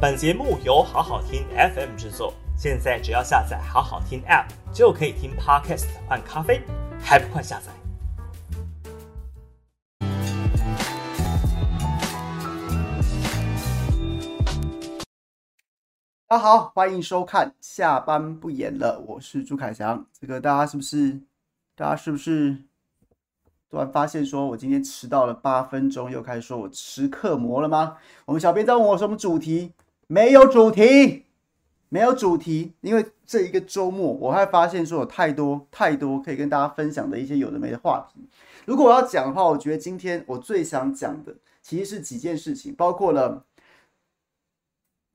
本节目由好好听 FM 制作，现在只要下载好好听 App 就可以听 Podcast 换咖啡，还不快下载？大家好，欢迎收看下班不演了，我是朱凯翔。这个大家是不是？大家是不是？突然发现，说我今天迟到了八分钟，又开始说我吃刻魔了吗？我们小编在问我什么主题？没有主题，没有主题。因为这一个周末，我还发现说有太多太多可以跟大家分享的一些有的没的话题。如果我要讲的话，我觉得今天我最想讲的其实是几件事情，包括了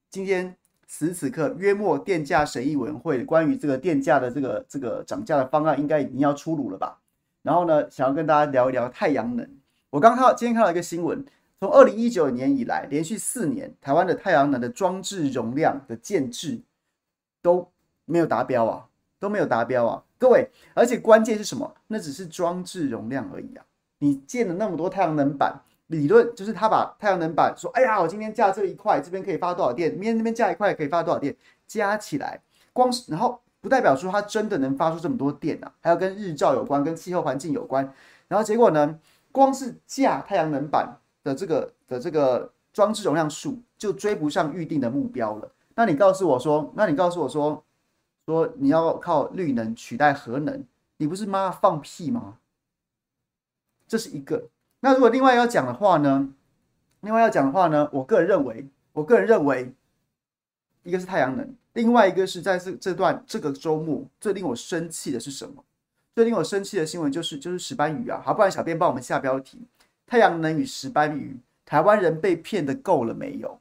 今天此时此刻约莫电价审议委员会关于这个电价的这个这个涨价的方案，应该已经要出炉了吧？然后呢，想要跟大家聊一聊太阳能。我刚看到今天看到一个新闻，从二零一九年以来，连续四年台湾的太阳能的装置容量的建置都没有达标啊，都没有达标啊，各位。而且关键是什么？那只是装置容量而已啊。你建了那么多太阳能板，理论就是他把太阳能板说，哎呀，我今天架这一块，这边可以发多少电？明天那边架一块可以发多少电？加起来，光是然后。不代表说它真的能发出这么多电啊，还要跟日照有关，跟气候环境有关。然后结果呢，光是架太阳能板的这个的这个装置容量数就追不上预定的目标了。那你告诉我说，那你告诉我说，说你要靠绿能取代核能，你不是妈放屁吗？这是一个。那如果另外要讲的话呢？另外要讲的话呢？我个人认为，我个人认为，一个是太阳能。另外一个是在这这段这个周末最令我生气的是什么？最令我生气的新闻就是就是石斑鱼啊！好，不然小编帮我们下标题：太阳能与石斑鱼，台湾人被骗的够了没有？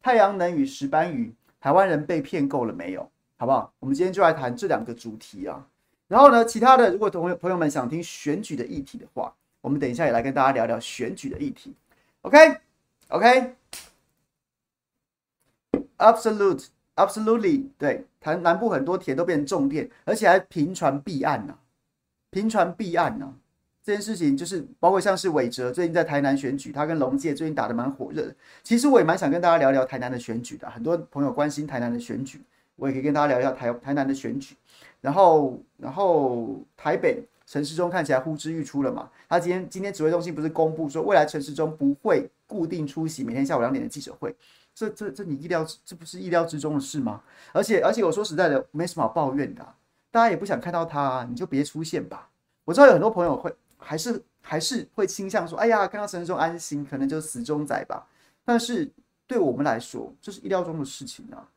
太阳能与石斑鱼，台湾人被骗够了没有？好不好？我们今天就来谈这两个主题啊。然后呢，其他的如果同朋友们想听选举的议题的话，我们等一下也来跟大家聊聊选举的议题。OK，OK，Absolute。Absolutely，对，台南部很多田都变成重电，而且还频传弊案呢、啊，频传弊案呢、啊。这件事情就是包括像是伟哲最近在台南选举，他跟龙介最近打得蛮火热的。其实我也蛮想跟大家聊聊台南的选举的，很多朋友关心台南的选举，我也可以跟大家聊一下台台南的选举。然后，然后台北陈时中看起来呼之欲出了嘛，他今天今天指挥中心不是公布说未来陈时中不会固定出席每天下午两点的记者会。这这这你意料这不是意料之中的事吗？而且而且我说实在的，没什么好抱怨的，大家也不想看到他啊，你就别出现吧。我知道有很多朋友会还是还是会倾向说，哎呀，看到陈时中安心，可能就死忠仔吧。但是对我们来说，这是意料中的事情啊。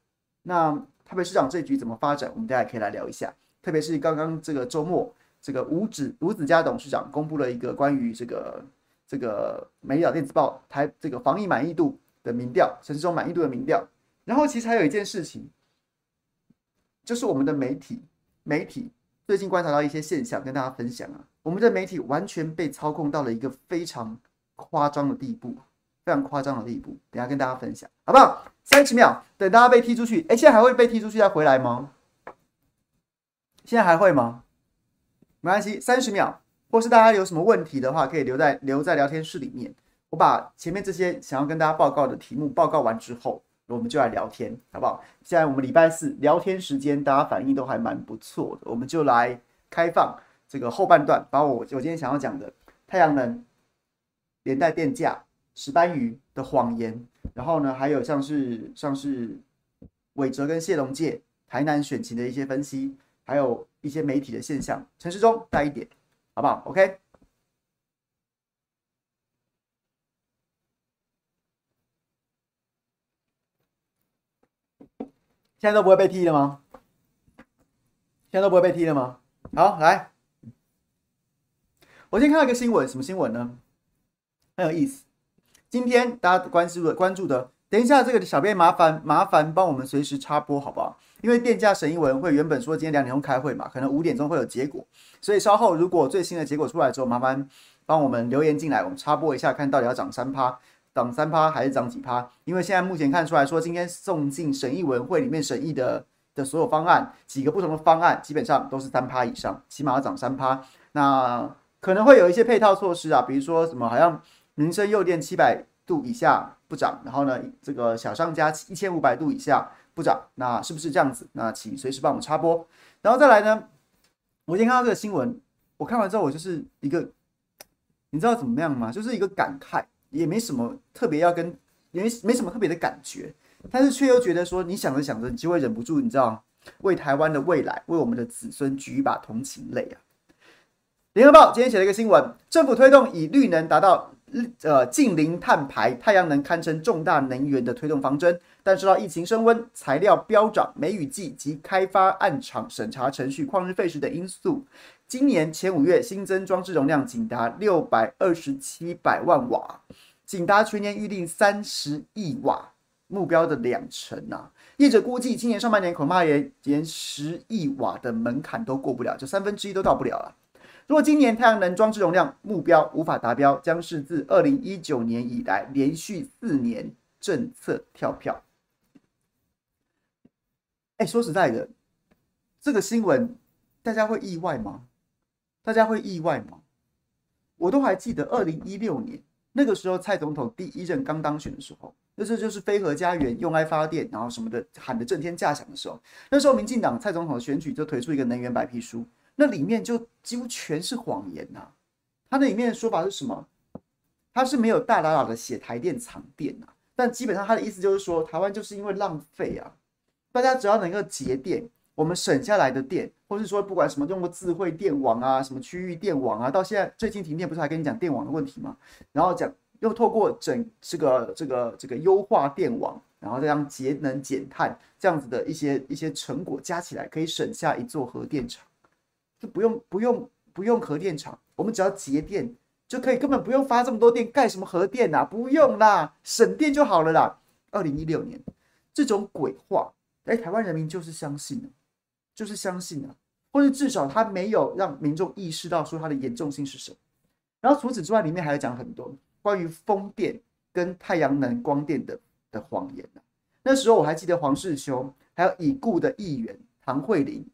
那台北市长这局怎么发展，我们大家也可以来聊一下。特别是刚刚这个周末，这个吴子吴子家董事长公布了一个关于这个这个《美岛电子报》台这个防疫满意度。的民调，陈时中满意度的民调。然后其实还有一件事情，就是我们的媒体，媒体最近观察到一些现象，跟大家分享啊。我们的媒体完全被操控到了一个非常夸张的地步，非常夸张的地步。等下跟大家分享，好不好？三十秒，等大家被踢出去。哎，现在还会被踢出去再回来吗？现在还会吗？没关系，三十秒，或是大家有什么问题的话，可以留在留在聊天室里面。我把前面这些想要跟大家报告的题目报告完之后，我们就来聊天，好不好？现在我们礼拜四聊天时间，大家反应都还蛮不错的，我们就来开放这个后半段，把我我今天想要讲的太阳能连带电价、石斑鱼的谎言，然后呢，还有像是像是韦哲跟谢龙介台南选情的一些分析，还有一些媒体的现象，陈时中带一点，好不好？OK。现在都不会被踢了吗？现在都不会被踢了吗？好，来，我先看到一个新闻，什么新闻呢？很有意思。今天大家关注的关注的，等一下这个小编麻烦麻烦帮我们随时插播好不好？因为电价审议委员会原本说今天两点钟开会嘛，可能五点钟会有结果，所以稍后如果最新的结果出来之后，麻烦帮我们留言进来，我们插播一下，看到底要涨三趴。涨三趴还是涨几趴？因为现在目前看出来说，今天送进审议委员会里面审议的的所有方案，几个不同的方案，基本上都是三趴以上，起码要涨三趴。那可能会有一些配套措施啊，比如说什么，好像民生用电七百度以下不涨，然后呢，这个小上家一千五百度以下不涨，那是不是这样子？那请随时帮我们插播。然后再来呢，我今天看到这个新闻，我看完之后我就是一个，你知道怎么样吗？就是一个感慨，也没什么特别要跟，也没没什么特别的感觉，但是却又觉得说，你想着想着，你就会忍不住，你知道，为台湾的未来，为我们的子孙举一把同情泪啊。联合报今天写了一个新闻，政府推动以绿能达到呃近零碳排，太阳能堪称重大能源的推动方针，但受到疫情升温、材料飙涨、梅雨季及开发案场审查程序旷日费时等因素，今年前五月新增装置容量仅达六百二十七百万瓦，仅达全年预定三十亿瓦目标的两成啊！业者估计今年上半年恐怕连连十亿瓦的门槛都过不了，就三分之一都到不了了。如果今年太阳能装置容量目标无法达标，将是自二零一九年以来连续四年政策跳票。哎，说实在的，这个新闻大家会意外吗？大家会意外吗？我都还记得二零一六年那个时候，蔡总统第一任刚当选的时候，那时候就是飞核家园用爱发电，然后什么的喊得震天价响的时候，那时候民进党蔡总统的选举就推出一个能源白皮书。那里面就几乎全是谎言呐、啊！它那里面的说法是什么？它是没有大剌剌的写台电藏电呐，但基本上它的意思就是说，台湾就是因为浪费啊，大家只要能够节电，我们省下来的电，或是说不管什么用过智慧电网啊，什么区域电网啊，到现在最近停电不是还跟你讲电网的问题吗？然后讲又透过整这个这个这个优化电网，然后这样节能减碳这样子的一些一些成果加起来，可以省下一座核电厂。就不用不用不用核电厂，我们只要节电就可以，根本不用发这么多电，盖什么核电呐？不用啦，省电就好了啦。二零一六年这种鬼话，哎，台湾人民就是相信了，就是相信了，或者至少他没有让民众意识到说它的严重性是什么。然后除此之外，里面还有讲很多关于风电跟太阳能光电的的谎言。那时候我还记得黄世修，还有已故的议员唐慧玲，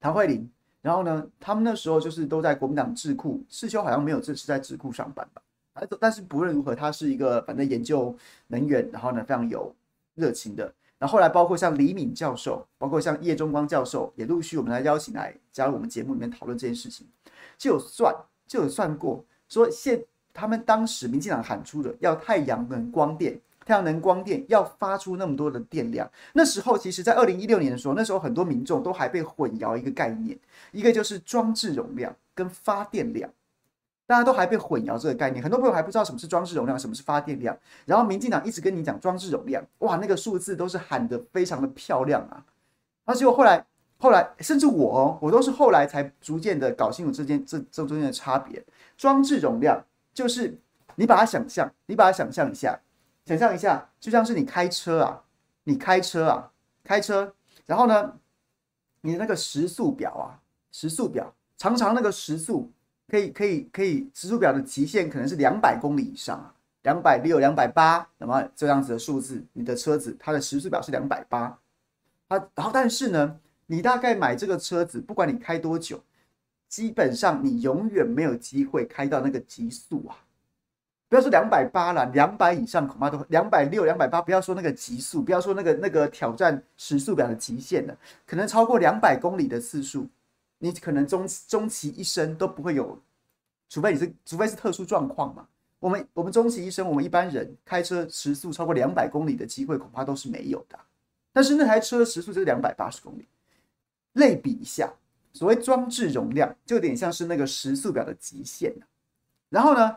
唐慧玲。然后呢，他们那时候就是都在国民党智库，世修好像没有这次在智库上班吧？但是不论如何，他是一个反正研究能源，然后呢非常有热情的。然后后来包括像李敏教授，包括像叶中光教授，也陆续我们来邀请来加入我们节目里面讨论这件事情。就有算就有算过，说现他们当时民进党喊出的要太阳能光电。太阳能光电要发出那么多的电量，那时候其实，在二零一六年的时候，那时候很多民众都还被混淆一个概念，一个就是装置容量跟发电量，大家都还被混淆这个概念，很多朋友还不知道什么是装置容量，什么是发电量。然后民进党一直跟你讲装置容量，哇，那个数字都是喊得非常的漂亮啊。而结果后来，后来甚至我哦，我都是后来才逐渐的搞清楚这件这这中间的差别。装置容量就是你把它想象，你把它想象一下。想象一下，就像是你开车啊，你开车啊，开车，然后呢，你的那个时速表啊，时速表，常常那个时速可以可以可以，时速表的极限可能是两百公里以上啊，两百六、两百八，那么这样子的数字，你的车子它的时速表是两百八，啊，然后但是呢，你大概买这个车子，不管你开多久，基本上你永远没有机会开到那个极速啊。不要说两百八了，两百以上恐怕都两百六、两百八。不要说那个极速，不要说那个那个挑战时速表的极限了，可能超过两百公里的次数，你可能终终其一生都不会有，除非你是除非是特殊状况嘛。我们我们终其一生，我们一般人开车时速超过两百公里的机会恐怕都是没有的。但是那台车时速就是两百八十公里，类比一下，所谓装置容量就有点像是那个时速表的极限。然后呢，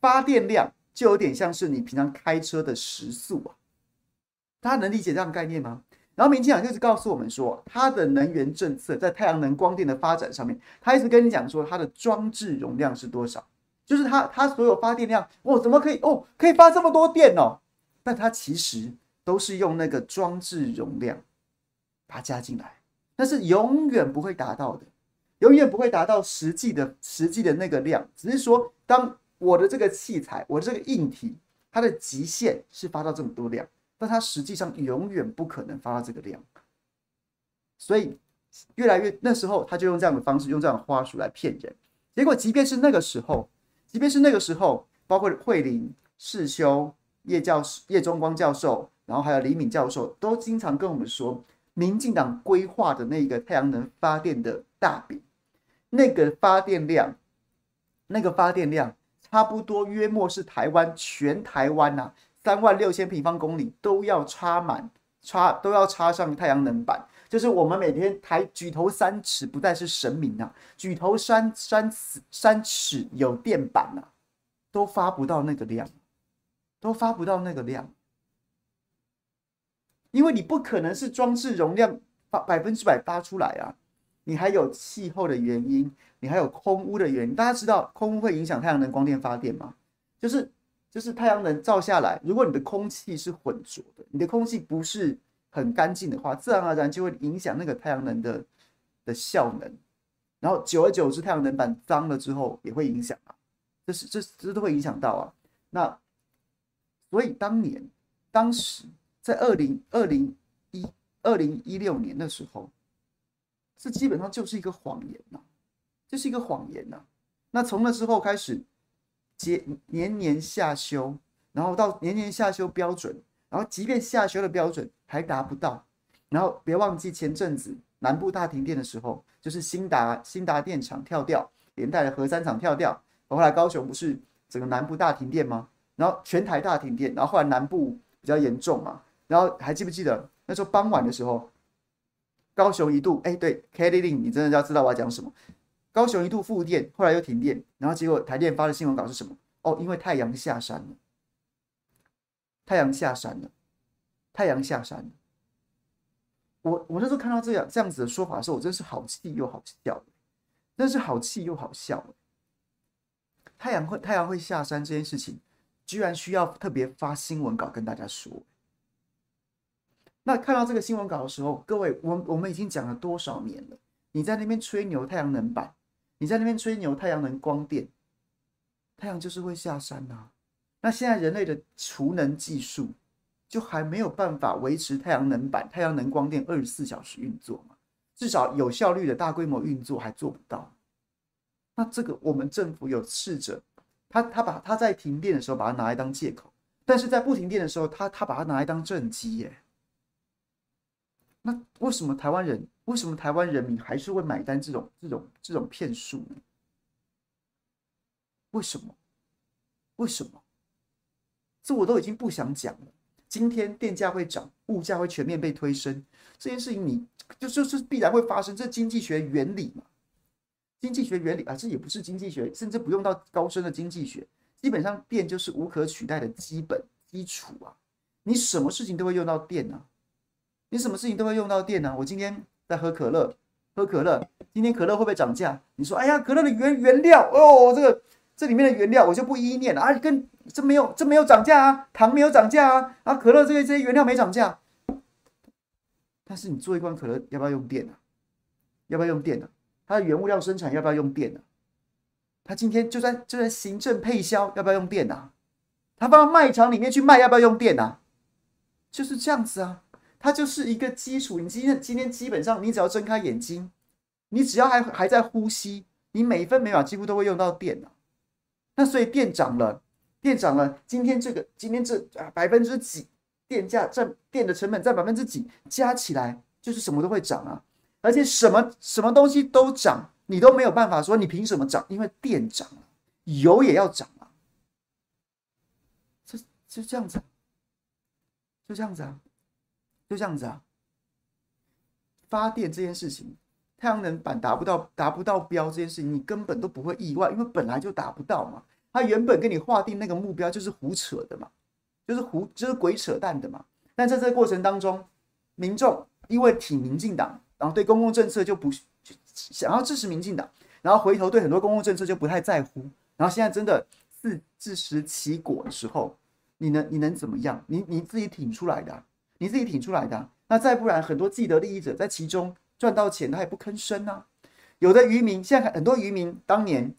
发电量就有点像是你平常开车的时速啊，大家能理解这样概念吗？然后民进党就是告诉我们说，它的能源政策在太阳能光电的发展上面，他一直跟你讲说它的装置容量是多少，就是它它所有发电量哦，怎么可以哦，可以发这么多电哦？但它其实都是用那个装置容量把它加进来，但是永远不会达到的，永远不会达到实际的实际的那个量，只是说当。我的这个器材，我的这个硬体，它的极限是发到这么多量，但它实际上永远不可能发到这个量，所以越来越那时候，他就用这样的方式，用这样的话术来骗人。结果，即便是那个时候，即便是那个时候，包括慧玲，世修、叶教授、叶中光教授，然后还有李敏教授，都经常跟我们说，民进党规划的那个太阳能发电的大饼，那个发电量，那个发电量差不多约莫是台湾全台湾呐、啊，三万六千平方公里都要插满，插都要插上太阳能板。就是我们每天抬举头三尺，不再是神明啊，举头三三尺三尺有电板啊，都发不到那个量，都发不到那个量，因为你不可能是装置容量发百分之百发出来啊，你还有气候的原因，你还有空污的原因。大家知道空污会影响太阳能光电发电吗？就是就是太阳能照下来，如果你的空气是浑浊的，你的空气不是。很干净的话，自然而然就会影响那个太阳能的的效能，然后久而久之，太阳能板脏了之后也会影响啊，这是这这都会影响到啊。那所以当年当时在二零二零一二零一六年的时候，这基本上就是一个谎言呐，这是一个谎言呐。那从那之后开始，节年年下修，然后到年年下修标准。然后，即便下修的标准还达不到，然后别忘记前阵子南部大停电的时候，就是兴达兴达电厂跳掉，连带的核三厂跳掉。后来高雄不是整个南部大停电吗？然后全台大停电，然后后来南部比较严重嘛。然后还记不记得那时候傍晚的时候，高雄一度哎对，Kelly Lin，你真的要知道我要讲什么？高雄一度复电，后来又停电，然后结果台电发的新闻稿是什么？哦，因为太阳下山了。太阳下山了，太阳下山了。我我那时候看到这样这样子的说法的时候，我真是好气又好笑，真是好气又好笑。太阳会太阳会下山这件事情，居然需要特别发新闻稿跟大家说。那看到这个新闻稿的时候，各位，我我们已经讲了多少年了？你在那边吹牛太阳能板，你在那边吹牛太阳能光电，太阳就是会下山呐、那现在人类的储能技术就还没有办法维持太阳能板、太阳能光电二十四小时运作嘛？至少有效率的大规模运作还做不到。那这个我们政府有试着，他他把他在停电的时候把它拿来当借口，但是在不停电的时候，他他把它拿来当政绩耶。那为什么台湾人为什么台湾人民还是会买单这种这种这种骗术呢？为什么？为什么？这我都已经不想讲了。今天电价会涨，物价会全面被推升，这件事情你就就是必然会发生。这经济学原理嘛，经济学原理啊，这也不是经济学，甚至不用到高深的经济学。基本上电就是无可取代的基本基础啊。你什么事情都会用到电啊，你什么事情都会用到电啊。我今天在喝可乐，喝可乐，今天可乐会不会涨价？你说，哎呀，可乐的原原料哦，这个这里面的原料我就不一一念了啊，跟。这没有，这没有涨价啊，糖没有涨价啊，啊，可乐这些这些原料没涨价，但是你做一罐可乐要不要用电呢？要不要用电呢？它的原物料生产要不要用电呢？它今天就算就算行政配销要不要用电呢？它放到卖场里面去卖要不要用电呢？就是这样子啊，它就是一个基础。你今天今天基本上你只要睁开眼睛，你只要还还在呼吸，你每分每秒几乎都会用到电啊。那所以电涨了。电涨了，今天这个今天这百分之几电价占电的成本占百分之几，加起来就是什么都会涨啊，而且什么什么东西都涨，你都没有办法说你凭什么涨，因为电涨了，油也要涨啊，这就这样子，就这样子啊，就这样子啊，发电这件事情，太阳能板达不到达不到标这件事情，你根本都不会意外，因为本来就达不到嘛。他原本跟你划定那个目标就是胡扯的嘛，就是胡就是鬼扯淡的嘛。但在这个过程当中，民众因为挺民进党，然后对公共政策就不想要支持民进党，然后回头对很多公共政策就不太在乎。然后现在真的自自食其果的时候，你能你能怎么样？你你自己挺出来的啊，你自己挺出来的。那再不然，很多既得利益者在其中赚到钱，他也不吭声啊。有的渔民现在很多渔民当年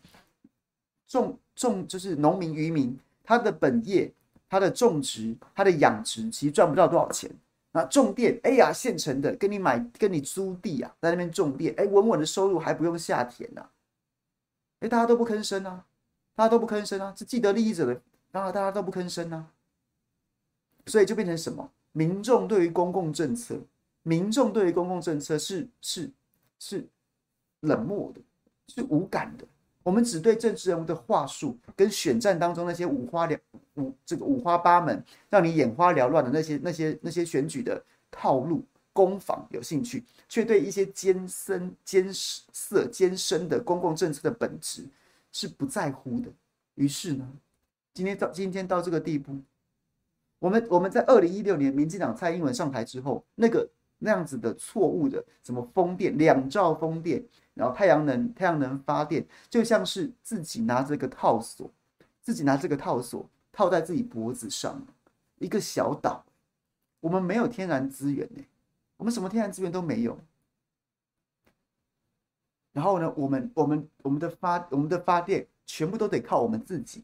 种。种就是农民渔民，他的本业、他的种植、他的养殖，其实赚不到多少钱。那种电，哎呀，现成的，跟你买、跟你租地啊，在那边种电，哎，稳稳的收入还不用下田呐、啊。哎，大家都不吭声啊，大家都不吭声啊，是既得利益者的当然大家都不吭声啊。所以就变成什么？民众对于公共政策，民众对于公共政策是是是冷漠的，是无感的。我们只对政治人物的话术跟选战当中那些五花两五这个五花八门，让你眼花缭乱的那些那些那些选举的套路攻防有兴趣，却对一些艰深艰涩艰深的公共政策的本质是不在乎的。于是呢，今天到今天到这个地步，我们我们在二零一六年民进党蔡英文上台之后，那个那样子的错误的什么风电两兆风电。然后太阳能，太阳能发电就像是自己拿这个套索，自己拿这个套索套在自己脖子上。一个小岛，我们没有天然资源呢，我们什么天然资源都没有。然后呢，我们我们我们的发我们的发电全部都得靠我们自己。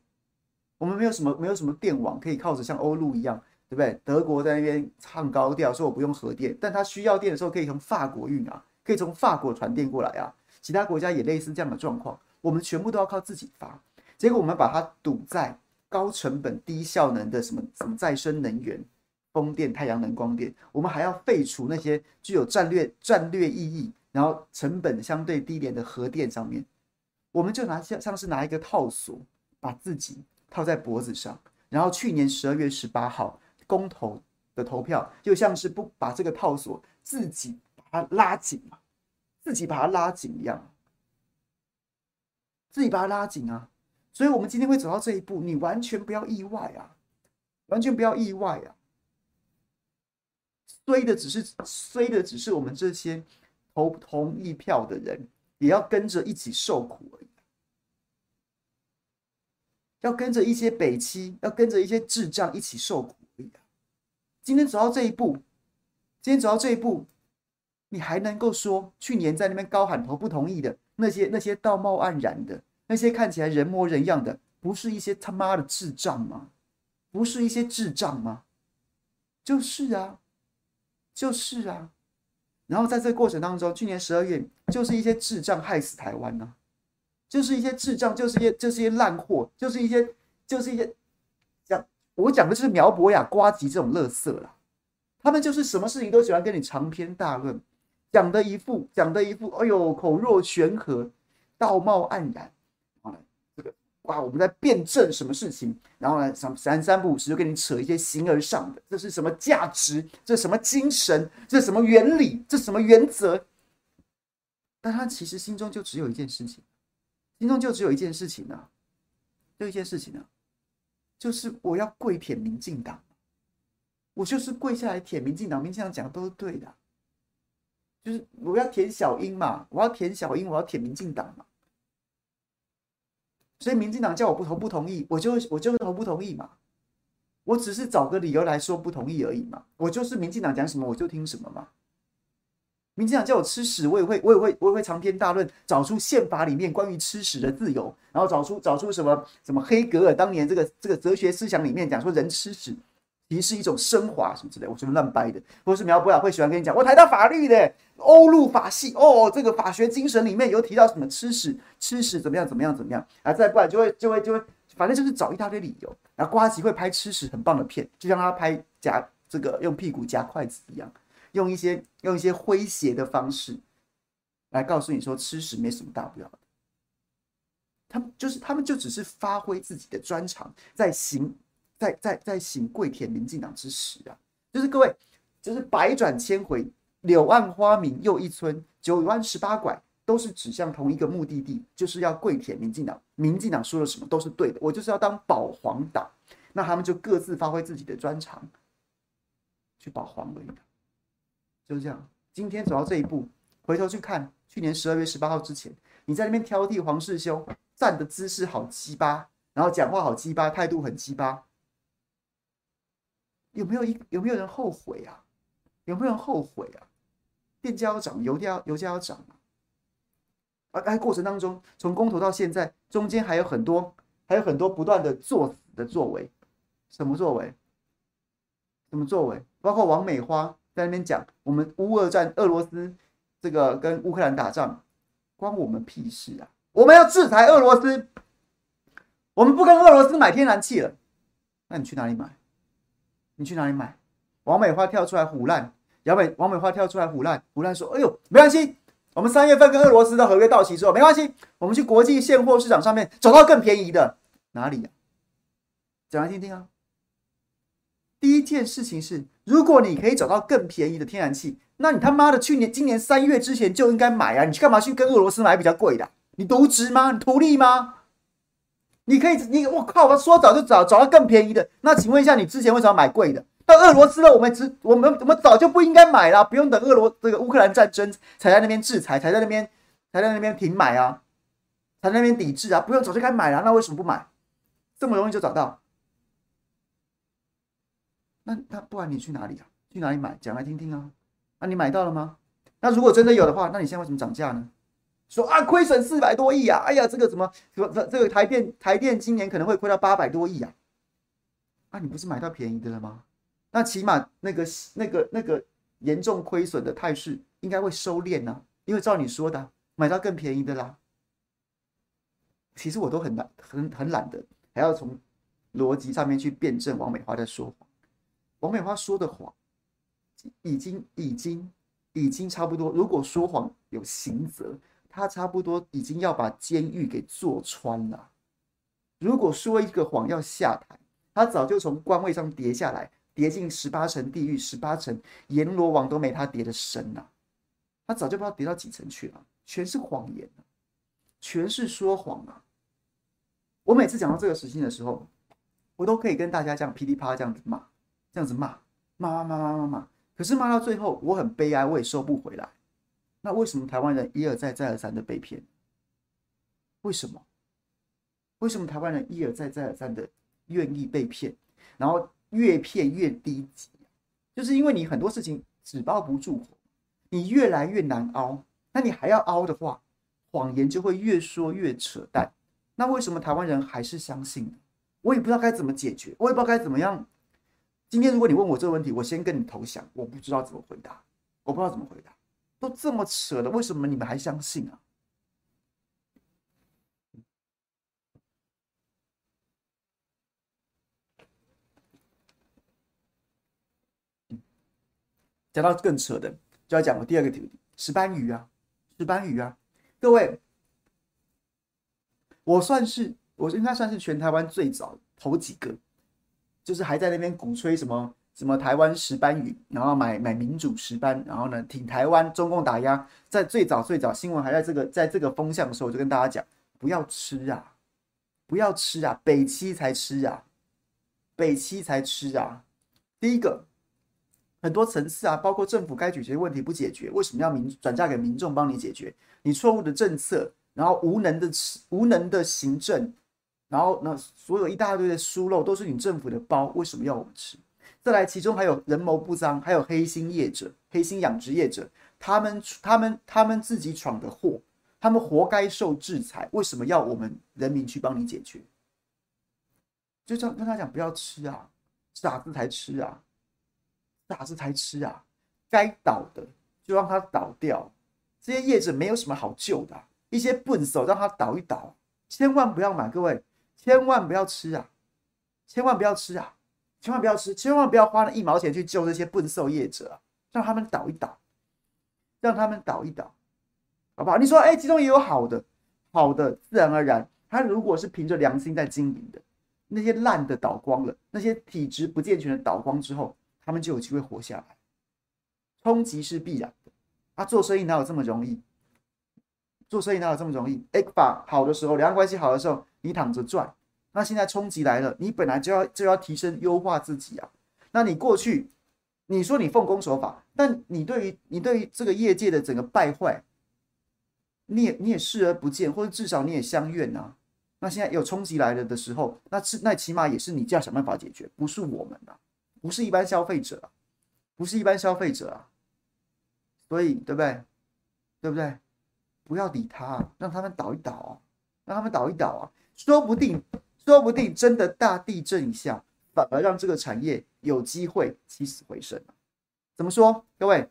我们没有什么没有什么电网可以靠着像欧陆一样，对不对？德国在那边唱高调说我不用核电，但他需要电的时候可以从法国运啊，可以从法国传电过来啊。其他国家也类似这样的状况，我们全部都要靠自己发，结果我们把它堵在高成本、低效能的什么什么再生能源、风电、太阳能、光电，我们还要废除那些具有战略战略意义，然后成本相对低廉的核电上面，我们就拿像像是拿一个套索把自己套在脖子上，然后去年十二月十八号公投的投票，就像是不把这个套索自己把它拉紧嘛。自己把它拉紧一样，自己把它拉紧啊！所以，我们今天会走到这一步，你完全不要意外啊，完全不要意外啊！衰的只是衰的，只是我们这些投同意票的人，也要跟着一起受苦而已。要跟着一些北七，要跟着一些智障一起受苦而已。今天走到这一步，今天走到这一步。你还能够说去年在那边高喊投不同意的那些那些道貌岸然的那些看起来人模人样的，不是一些他妈的智障吗？不是一些智障吗？就是啊，就是啊。然后在这个过程当中，去年十二月就是一些智障害死台湾呐，就是一些智障，就是一些就是一些烂货，就是一些就是一些讲我讲的就是苗博雅、瓜吉这种垃圾啦。他们就是什么事情都喜欢跟你长篇大论。讲的一副，讲的一副，哎呦，口若悬河，道貌岸然。这个哇，我们在辩证什么事情，然后呢，三三三不五时就跟你扯一些形而上的，这是什么价值？这什么精神？这什么原理？这什么原则？但他其实心中就只有一件事情，心中就只有一件事情呢、啊，就一件事情呢、啊，就是我要跪舔民进党，我就是跪下来舔民进党，民进党讲的都是对的。就是我要舔小英嘛，我要舔小英，我要舔民进党嘛，所以民进党叫我不投不同意，我就我就投不同意嘛，我只是找个理由来说不同意而已嘛，我就是民进党讲什么我就听什么嘛。民进党叫我吃屎，我也会我也会我也会长篇大论找出宪法里面关于吃屎的自由，然后找出找出什么什么黑格尔当年这个这个哲学思想里面讲说人吃屎。其实是一种升华什么之类，我随便乱掰的，或是苗博雅会喜欢跟你讲，我台大法律的欧陆法系哦，这个法学精神里面有提到什么吃屎吃屎怎么样怎么样怎么样啊，再不然就会就会就会，反正就是找一大堆理由。然后瓜吉会拍吃屎很棒的片，就像他拍夹这个用屁股夹筷子一样，用一些用一些诙谐的方式来告诉你说吃屎没什么大不了的。他们就是他们就只是发挥自己的专长在行。在在在行跪舔民进党之时啊，就是各位，就是百转千回，柳暗花明又一村，九弯十八拐，都是指向同一个目的地，就是要跪舔民进党。民进党说了什么都是对的，我就是要当保皇党。那他们就各自发挥自己的专长，去保皇而已。就是这样。今天走到这一步，回头去看去年十二月十八号之前，你在那边挑剔黄世修站的姿势好鸡巴，然后讲话好鸡巴，态度很鸡巴。有没有一有没有人后悔啊？有没有人后悔啊？电价要涨，油价油价要涨啊！而在过程当中，从公投到现在，中间还有很多还有很多不断的作死的作为，什么作为？什么作为？包括王美花在那边讲，我们乌俄战，俄罗斯这个跟乌克兰打仗，关我们屁事啊！我们要制裁俄罗斯，我们不跟俄罗斯买天然气了。那你去哪里买？你去哪里买？王美花跳出来唬烂，姚美王美花跳出来唬烂，唬烂说：“哎呦，没关系，我们三月份跟俄罗斯的合约到期之后，没关系，我们去国际现货市场上面找到更便宜的，哪里呀、啊？讲来听听啊。第一件事情是，如果你可以找到更便宜的天然气，那你他妈的去年、今年三月之前就应该买啊！你干嘛去跟俄罗斯买比较贵的？你渎职吗？你图利吗？”你可以，你我靠！我说找就找，找到更便宜的。那请问一下，你之前为什么买贵的？到俄罗斯了，我们只我们我们早就不应该买了，不用等俄罗这个乌克兰战争才在那边制裁，才在那边才在那边停买啊，才在那边抵制啊，不用早就该买了。那为什么不买？这么容易就找到？那那不然你去哪里啊？去哪里买？讲来听听啊。那你买到了吗？那如果真的有的话，那你现在为什么涨价呢？说啊，亏损四百多亿啊！哎呀，这个怎么这这个台电台电今年可能会亏到八百多亿啊？啊，你不是买到便宜的了吗？那起码那个那个那个严重亏损的态势应该会收敛呢、啊，因为照你说的，买到更便宜的啦。其实我都很懒，很很懒得，还要从逻辑上面去辩证王美花在说谎。王美花说的谎，已经已经已经差不多。如果说谎有刑责。他差不多已经要把监狱给坐穿了。如果说一个谎要下台，他早就从官位上跌下来，跌进十八层地狱，十八层阎罗王都没他跌的深呐。他早就不知道跌到几层去了，全是谎言，全是说谎啊！我每次讲到这个事情的时候，我都可以跟大家这样噼里啪啦这样子骂，这样子骂，骂骂骂骂骂。可是骂到最后，我很悲哀，我也收不回来。那为什么台湾人一而再、再而三的被骗？为什么？为什么台湾人一而再、再而三的愿意被骗？然后越骗越低级，就是因为你很多事情纸包不住火，你越来越难凹。那你还要凹的话，谎言就会越说越扯淡。那为什么台湾人还是相信？我也不知道该怎么解决，我也不知道该怎么样。今天如果你问我这个问题，我先跟你投降，我不知道怎么回答，我不知道怎么回答。都这么扯了，为什么你们还相信啊？讲到更扯的，就要讲我第二个题，石斑鱼啊，石斑鱼啊，各位，我算是我应该算是全台湾最早头几个，就是还在那边鼓吹什么。什么台湾石斑鱼，然后买买民主石斑，然后呢挺台湾，中共打压，在最早最早新闻还在这个在这个风向的时候，我就跟大家讲，不要吃啊，不要吃啊，北七才吃啊，北七才吃啊。第一个，很多层次啊，包括政府该解决的问题不解决，为什么要民转嫁给民众帮你解决？你错误的政策，然后无能的无能的行政，然后那所有一大堆的疏漏都是你政府的包，为什么要我们吃？再来，其中还有人谋不臧，还有黑心业者、黑心养殖业者，他们、他们、他们自己闯的祸，他们活该受制裁。为什么要我们人民去帮你解决？就这样跟他讲，不要吃啊，傻子才吃啊，傻子才吃啊，该倒的就让他倒掉。这些业者没有什么好救的，一些笨手让他倒一倒，千万不要买，各位，千万不要吃啊，千万不要吃啊。千万不要吃，千万不要花那一毛钱去救那些笨兽业者啊！让他们倒一倒，让他们倒一倒，好不好？你说，哎，其中也有好的，好的，自然而然，他如果是凭着良心在经营的，那些烂的倒光了，那些体质不健全的倒光之后，他们就有机会活下来。冲击是必然的，啊，做生意哪有这么容易？做生意哪有这么容易？哎，把好的时候，两岸关系好的时候，你躺着赚。那现在冲击来了，你本来就要就要提升优化自己啊。那你过去你说你奉公守法，但你对于你对于这个业界的整个败坏，你也你也视而不见，或者至少你也相怨啊。那现在有冲击来了的时候，那是那起码也是你就要想办法解决，不是我们啊，不是一般消费者，不是一般消费者啊。所以对不对？对不对？不要理他，让他们倒一倒，让他们倒一倒啊，说不定。说不定真的大地震一下，反而让这个产业有机会起死回生。怎么说？各位，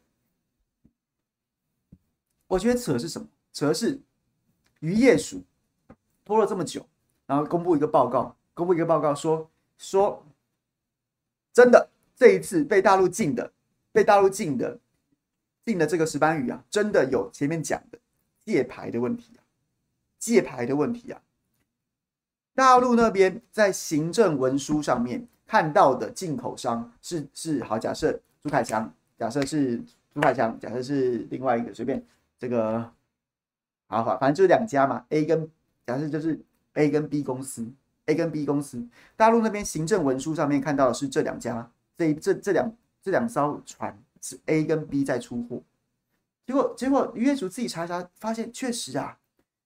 我觉得扯是什么？扯的是渔业署拖了这么久，然后公布一个报告，公布一个报告说说真的，这一次被大陆禁的，被大陆禁的，禁的这个石斑鱼啊，真的有前面讲的界牌的问题啊，界牌的问题啊。大陆那边在行政文书上面看到的进口商是是好，假设朱凯强，假设是朱凯强，假设是另外一个随便这个，好好，反正就是两家嘛，A 跟假设就是 A 跟 B 公司。A 跟 B 公司，大陆那边行政文书上面看到的是这两家，这这这两这两艘船是 A 跟 B 在出货，结果结果渔业署自己查一查，发现确实啊，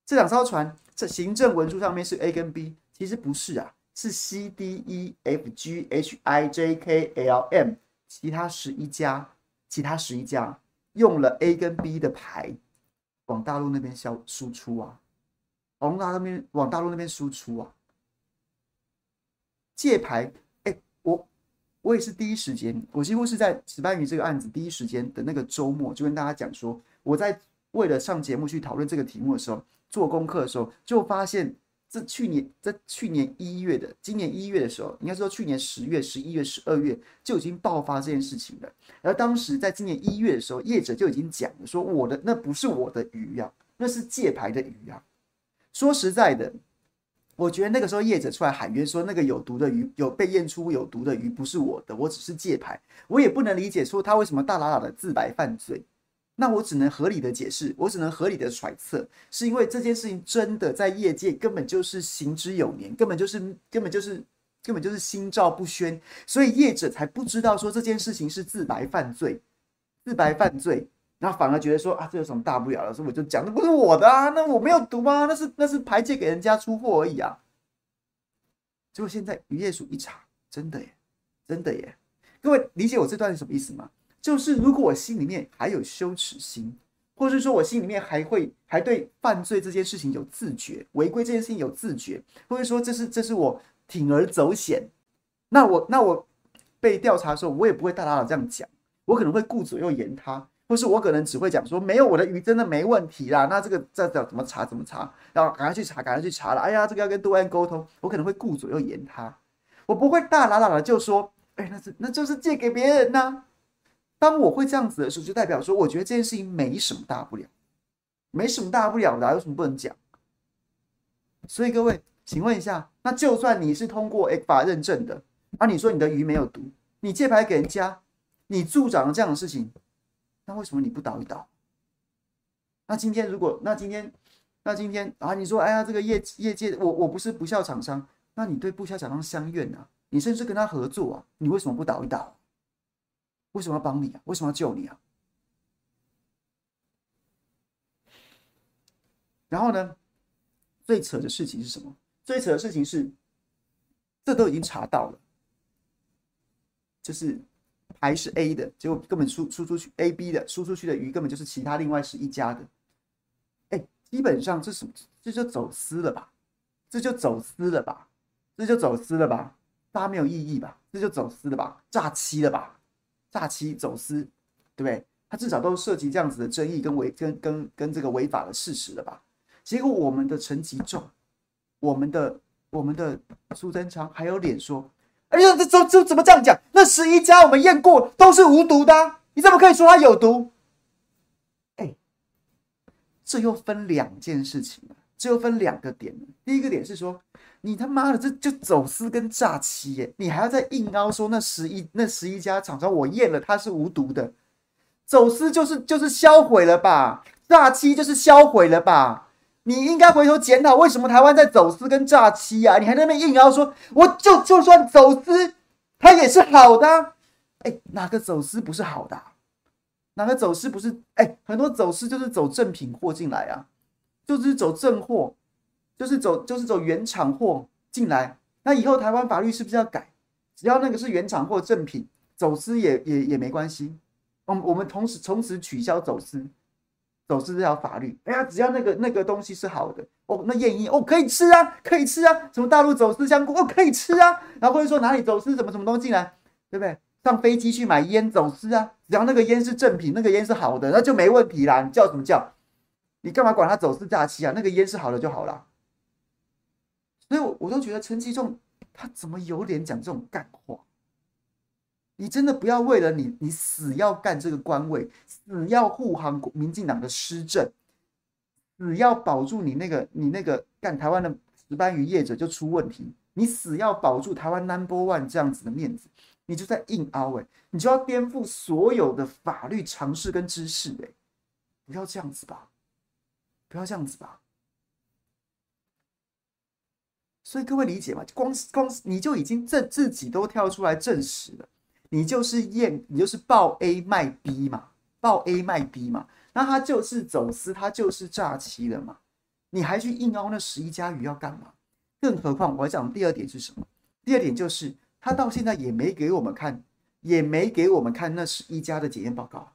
这两艘船这行政文书上面是 A 跟 B，其实不是啊，是 C D E F G H I J K L M，其他十一家，其他十一家用了 A 跟 B 的牌往大陆那边销输出啊，往大陆那边往大陆那边输出啊。借牌，哎、我我也是第一时间，我几乎是在石斑鱼这个案子第一时间的那个周末，就跟大家讲说，我在为了上节目去讨论这个题目的时候，做功课的时候，就发现这去年在去年一月的，今年一月的时候，应该说去年十月、十一月、十二月就已经爆发这件事情了。而当时在今年一月的时候，业者就已经讲了，说我的那不是我的鱼呀、啊，那是借牌的鱼呀、啊。说实在的。我觉得那个时候业者出来喊冤说那个有毒的鱼有被验出有毒的鱼不是我的，我只是借牌，我也不能理解说他为什么大喇喇的自白犯罪。那我只能合理的解释，我只能合理的揣测，是因为这件事情真的在业界根本就是行之有年，根本就是根本就是根本就是心照不宣，所以业者才不知道说这件事情是自白犯罪，自白犯罪。然后反而觉得说啊，这有什么大不了的？所以我就讲，那不是我的啊，那我没有毒啊，那是那是排借给人家出货而已啊。结果现在渔业署一查，真的耶，真的耶。各位理解我这段是什么意思吗？就是如果我心里面还有羞耻心，或者是说我心里面还会还对犯罪这件事情有自觉，违规这件事情有自觉，或者说这是这是我铤而走险，那我那我被调查的时候，我也不会大大的这样讲，我可能会顾左右言他。或是我可能只会讲说，没有我的鱼真的没问题啦，那这个这这怎么查怎么查，然后赶快去查，赶快去查了。哎呀，这个要跟杜安沟通，我可能会顾左右言他，我不会大喇喇的就说，哎，那是那就是借给别人呐、当我会这样子的时候，就代表说，我觉得这件事情没什么大不了，没什么大不了的、有什么不能讲？所以各位，请问一下，那就算你是通过 ECFA 认证的，啊，你说你的鱼没有毒，你借牌给人家，你助长了这样的事情。那为什么你不倒一倒？那今天如果那今天那今天啊，你说哎呀，这个业业界我我不是不肖厂商，那你对不肖厂商相怨啊？你甚至跟他合作啊？你为什么不倒一倒？为什么要帮你啊？为什么要救你啊？然后呢，最扯的事情是什么？最扯的事情是，这都已经查到了，就是。还是 A 的结果根本输输出去，A、B 的输出去的鱼根本就是其他另外是一家的，哎，基本上这什么？这就走私了吧？这就走私了吧？这就走私了吧？大家没有异议吧？这就走私了吧？诈欺了吧？诈欺走私，对不对？他至少都涉及这样子的争议跟违跟跟跟这个违法的事实了吧？结果我们的陈吉仲，我们的我们的苏贞昌还有脸说。哎呀，这这怎怎么这样讲？那十一家我们验过都是无毒的，啊，你怎么可以说它有毒？哎，这又分两件事情，这又分两个点。第一个点是说，你他妈的这就走私跟诈欺耶，你还要再硬凹说那十一那十一家厂商我验了它是无毒的，走私就是就是销毁了吧，诈欺就是销毁了吧。你应该回头检讨，为什么台湾在走私跟诈欺啊？你还在那硬凹说，我就就算走私，它也是好的啊。哎，哪个走私不是好的？哪个走私不是？哎，很多走私就是走正品货进来啊，就是走正货，就是走就是走原厂货进来。那以后台湾法律是不是要改？只要那个是原厂货正品，走私也也也没关系。我们我们同时从此取消走私。走私这条法律，哎呀，只要那个那个东西是好的哦，那验一哦可以吃啊，可以吃啊，什么大陆走私香菇哦可以吃啊，然后或者说哪里走私什么什么东西进来，对不对？上飞机去买烟走私啊，只要那个烟是正品，那个烟是好的，那就没问题啦。你叫什么叫？你干嘛管他走私假期啊？那个烟是好的就好了。所以我，我都觉得陈吉仲他怎么有脸讲这种干话？你真的不要为了你，你死要干这个官位，死要护航民进党的施政，死要保住你那个你那个干台湾的石斑鱼业者就出问题，你死要保住台湾 number one 这样子的面子，你就在硬凹哎，你就要颠覆所有的法律常识跟知识哎，不要这样子吧，不要这样子吧。所以各位理解吗？光光你就已经这自己都跳出来证实了，你就是验，你就是报 A 卖 B 嘛，报 A 卖 B 嘛，那他就是走私，他就是诈欺了嘛，你还去硬凹那十一家鱼要干嘛？更何况我讲第二点是什么？第二点就是他到现在也没给我们看，也没给我们看那十一家的检验报告，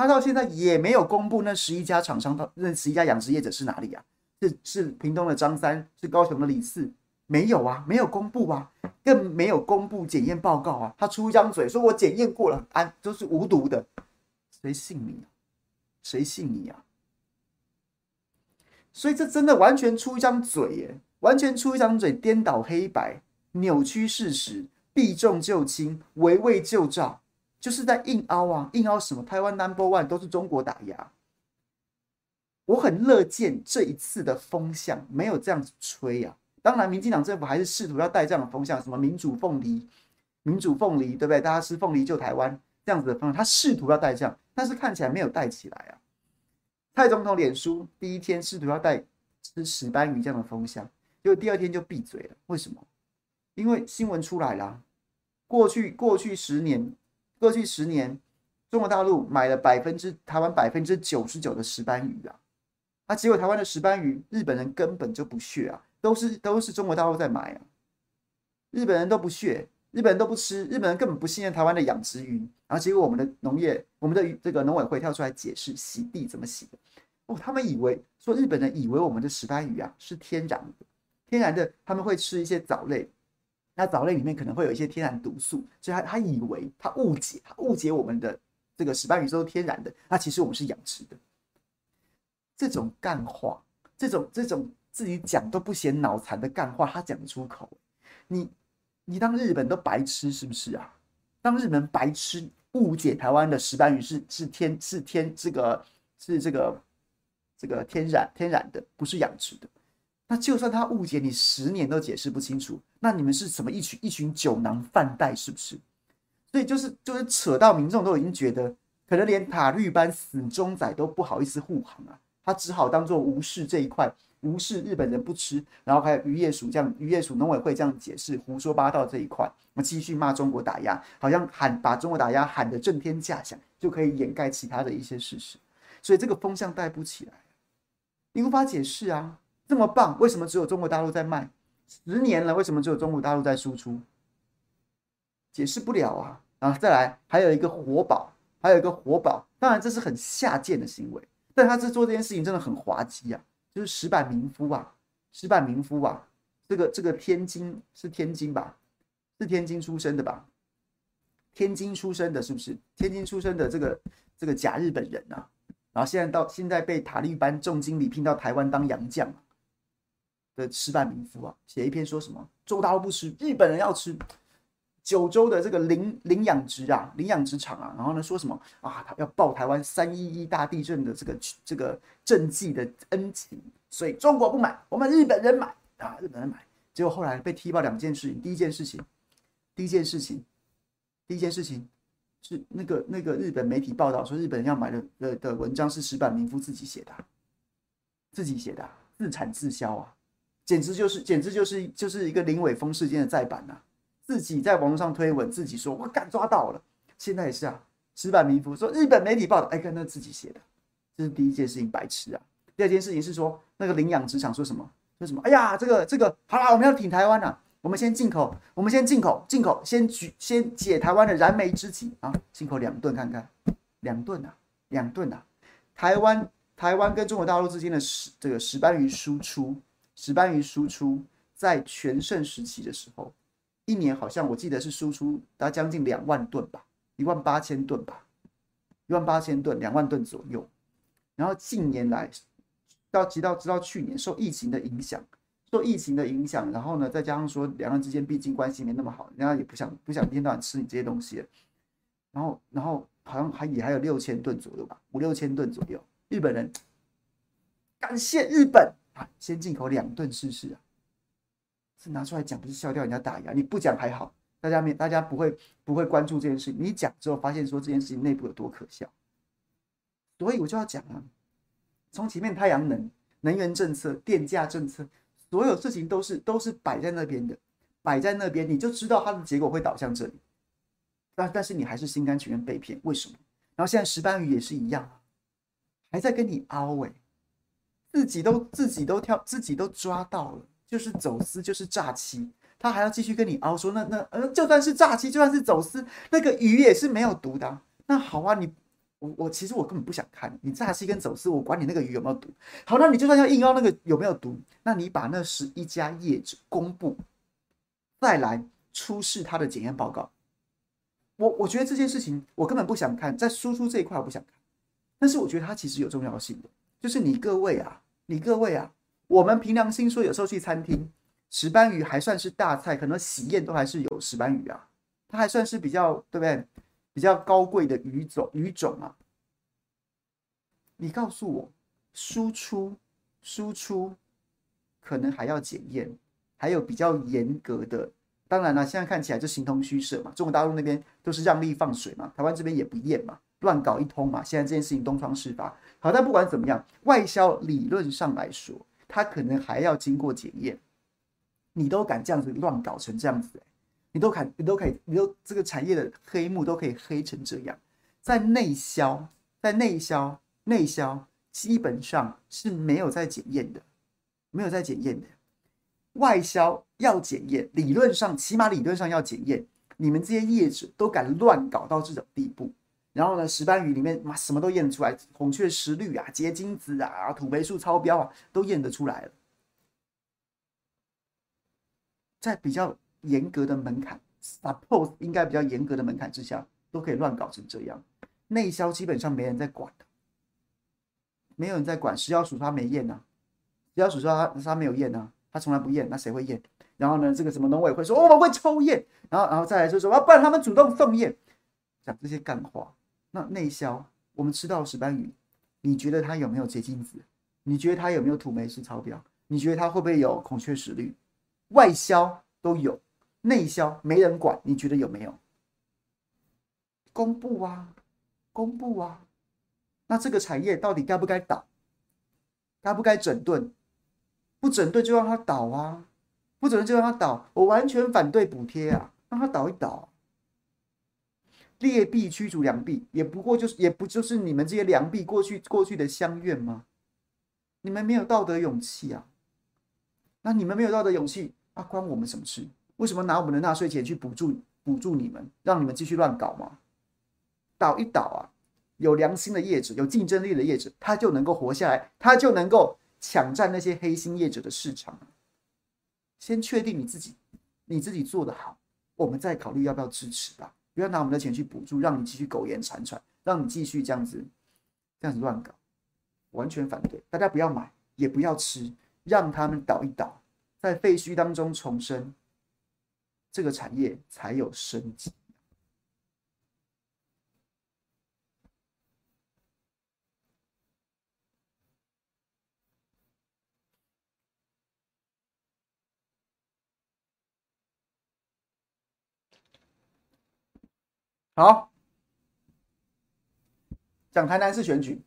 他到现在也没有公布那十一家厂商到那十一家养殖业者是哪里啊？是是屏东的张三，是高雄的李四，没有啊，没有公布啊，更没有公布检验报告啊。他出一张嘴说：“我检验过了，安都是无毒的。”谁信你啊？谁信你啊？所以这真的完全出一张嘴耶，完全出一张嘴，颠倒黑白，扭曲事实，避重就轻，围魏救赵，就是在硬凹啊！硬凹什么？台湾 Number One 都是中国打压。我很乐见这一次的风向没有这样子吹啊！当然，民进党政府还是试图要带这样的风向，什么民主凤梨、民主凤梨，对不对？大家吃凤梨救台湾这样子的风向，他试图要带这样，但是看起来没有带起来啊！蔡总统脸书第一天试图要带吃石斑鱼这样的风向，结果第二天就闭嘴了。为什么？因为新闻出来了，过去过去十年，过去十年，中国大陆买了百分之台湾百分之九十九的石斑鱼啊！啊、结果台湾的石斑鱼，日本人根本就不屑啊，都是都是中国大陆在买啊，日本人都不屑，日本人都不吃，日本人根本不信任台湾的养殖鱼，然后结果我们的农业，我们的这个农委会跳出来解释洗地怎么洗的，哦，他们以为说日本人以为我们的石斑鱼啊是天然的，天然的他们会吃一些藻类，那藻类里面可能会有一些天然毒素，所以他他以为他误解，他误解我们的这个石斑鱼都是天然的，那其实我们是养殖的。这种干话，这种这种自己讲都不嫌脑残的干话，他讲得出口。你你当日本都白痴是不是啊？当日本白痴误解台湾的石斑鱼是是天是天这个是这个这个天然天然的，不是养殖的。那就算他误解你十年都解释不清楚，那你们是什么一群一群酒囊饭袋是不是？所以就是就是扯到民众都已经觉得，可能连塔绿班死忠仔都不好意思护航啊。他只好当做无视这一块，无视日本人不吃，然后还有渔业署这样，渔业署农委会这样解释，胡说八道这一块，我们继续骂中国打压，好像喊把中国打压喊得震天价响，就可以掩盖其他的一些事实，所以这个风向带不起来，你无法解释啊，这么棒，为什么只有中国大陆在卖？十年了，为什么只有中国大陆在输出？解释不了啊！啊，再来，还有一个活宝，还有一个活宝，当然这是很下贱的行为。但他这做这件事情真的很滑稽啊！就是石板民夫啊，石板民夫啊，这个这个天津是天津吧？是天津出生的吧？天津出生的，是不是？天津出生的这个这个假日本人啊，然后现在到现在被塔利班重金礼聘到台湾当洋将的石板民夫啊，写一篇说什么？中大陆不吃，日本人要吃。九州的这个领领养殖啊，领养殖场啊，然后呢说什么啊？他要报台湾三一一大地震的这个这个賑济的恩情，所以中国不买，我们日本人买啊，日本人买。结果后来被踢爆两件事情，第一件事情，第一件事情，第一件事情是那个那个日本媒体报道说，日本人要买的的的文章是石板民夫自己写的，自己写的，自产自销啊，简直就是简直就是就是一个林伟峰事件的再版呐、啊。自己在网络上推文，自己说我敢抓到了。现在也是啊，石板民夫说日本媒体报道，哎，跟那自己写的，这是第一件事情，白痴啊。第二件事情是说那个领养殖场说什么？说什么？哎呀，这个这个好啦，我们要挺台湾啊，我们先进口，我们先进口，进口先举先解台湾的燃眉之急啊，进口两吨看看，两吨啊，两吨啊。台湾台湾跟中国大陆之间的石这个石斑鱼输出，石斑鱼输出在全盛时期的时候。一年好像我记得是输出大概将近两万吨吧，一万八千吨吧，一万八千吨，两万吨左右。然后近年来到直到直到去年受疫情的影响，受疫情的影响，然后呢，再加上说两岸之间毕竟关系没那么好，人家也不想不想一天到晚吃你这些东西，然后然后好像还也还有六千吨左右吧，五六千吨左右，日本人感谢日本先进口两吨试试啊，是拿出来讲不是笑掉人家大牙，你不讲还好，大家没大家不会不会关注这件事，你讲之后发现说这件事情内部有多可笑，所以我就要讲啊，从前面太阳能能源政策、电价政策。所有事情都是都是摆在那边的，摆在那边，你就知道它的结果会导向这里。但但是你还是心甘情愿被骗，为什么？然后现在石斑鱼也是一样，还在跟你凹哎、欸，自己都自己都跳，自己都抓到了，就是走私，就是诈欺，他还要继续跟你凹说，那那呃，就算是诈欺，就算是走私，那个鱼也是没有毒的。那好啊，你。我我其实我根本不想看你诈欺跟走私，我管你那个鱼有没有毒。好，那你就算要硬要那个有没有毒，那你把那十一家业者公布，再来出示他的检验报告。我我觉得这件事情我根本不想看，在输出这一块我不想看，但是我觉得它其实有重要性的，就是你各位啊，你各位啊，我们凭良心说，有时候去餐厅，石斑鱼还算是大菜，可能喜宴都还是有石斑鱼啊，它还算是比较对不对？比较高贵的鱼种鱼种啊，你告诉我，输出输出可能还要检验，还有比较严格的。当然了，现在看起来就形同虚设嘛。中国大陆那边都是让利放水嘛，台湾这边也不验嘛，乱搞一通嘛。现在这件事情东窗事发。好，但不管怎么样，外销理论上来说，它可能还要经过检验。你都敢这样子乱搞成这样子，你都可，你都可以，你都这个产业的黑幕都可以黑成这样，在内销，在内销，内销基本上是没有在检验的，没有在检验的。外销要检验，理论上起码理论上要检验。你们这些业者都敢乱搞到这种地步，然后呢，石斑鱼里面嘛什么都验得出来，孔雀石绿啊、结晶子啊、土霉素超标啊，都验得出来了，在比较。严格的门槛，suppose 应该比较严格的门槛之下，都可以乱搞成这样。内销基本上没人在管的，没有人在管。食药署他没验呐、啊，食药署说他他没有验呐、啊，他从来不验，那谁会验？然后呢，这个什么农委会说、哦、我们会抽验，然后然后再来就说啊，不然他们主动送验，讲这些干话。那内销我们吃到石斑鱼，你觉得它有没有结晶子？你觉得它有没有土霉素超标？你觉得它会不会有孔雀石绿？外销都有。内销没人管，你觉得有没有？公布啊，公布啊！那这个产业到底该不该倒？该不该整顿？不整顿就让它倒啊！不整顿就让它倒！我完全反对补贴啊，让它倒一倒。劣币驱逐良币，也不过就是也不就是你们这些良币过去过去的乡愿吗？你们没有道德勇气啊！那你们没有道德勇气，啊，关我们什么事？为什么拿我们的纳税钱去补助补助你们，让你们继续乱搞吗？倒一倒啊，有良心的业者，有竞争力的业者，他就能够活下来，他就能够抢占那些黑心业者的市场。先确定你自己，你自己做得好，我们再考虑要不要支持吧。不要拿我们的钱去补助，让你继续苟延残喘，让你继续这样子这样子乱搞，完全反对。大家不要买，也不要吃，让他们倒一倒，在废墟当中重生。这个产业才有生机。好，讲台南市选举。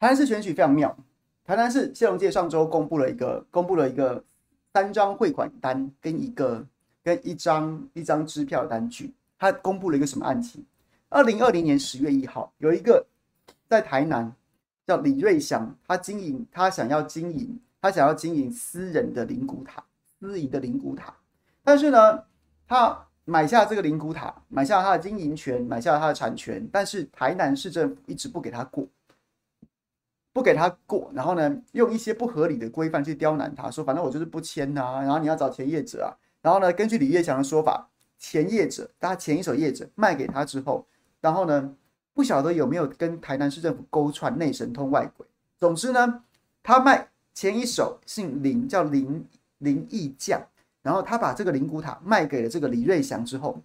台南市选举非常妙，台南市谢龙介上周公布了一个公布了一个三张汇款单跟一个跟一张一张支票单据，他公布了一个什么案情？二零二零年十月一号，有一个在台南叫李瑞祥，他经营，他想要经营，他想要经营私人的灵骨塔，私营的灵骨塔。但是呢，他买下这个灵骨塔，买下他的经营权，买下他的产权，但是台南市政府一直不给他过，不给他过。然后呢，用一些不合理的规范去刁难他，说反正我就是不签呐、啊，然后你要找前业者啊。然后呢，根据李月祥的说法，前业者，他前一手业者卖给他之后，然后呢，不晓得有没有跟台南市政府勾串内神通外鬼。总之呢，他卖前一手姓林，叫林林义将。然后他把这个灵骨塔卖给了这个李瑞祥之后，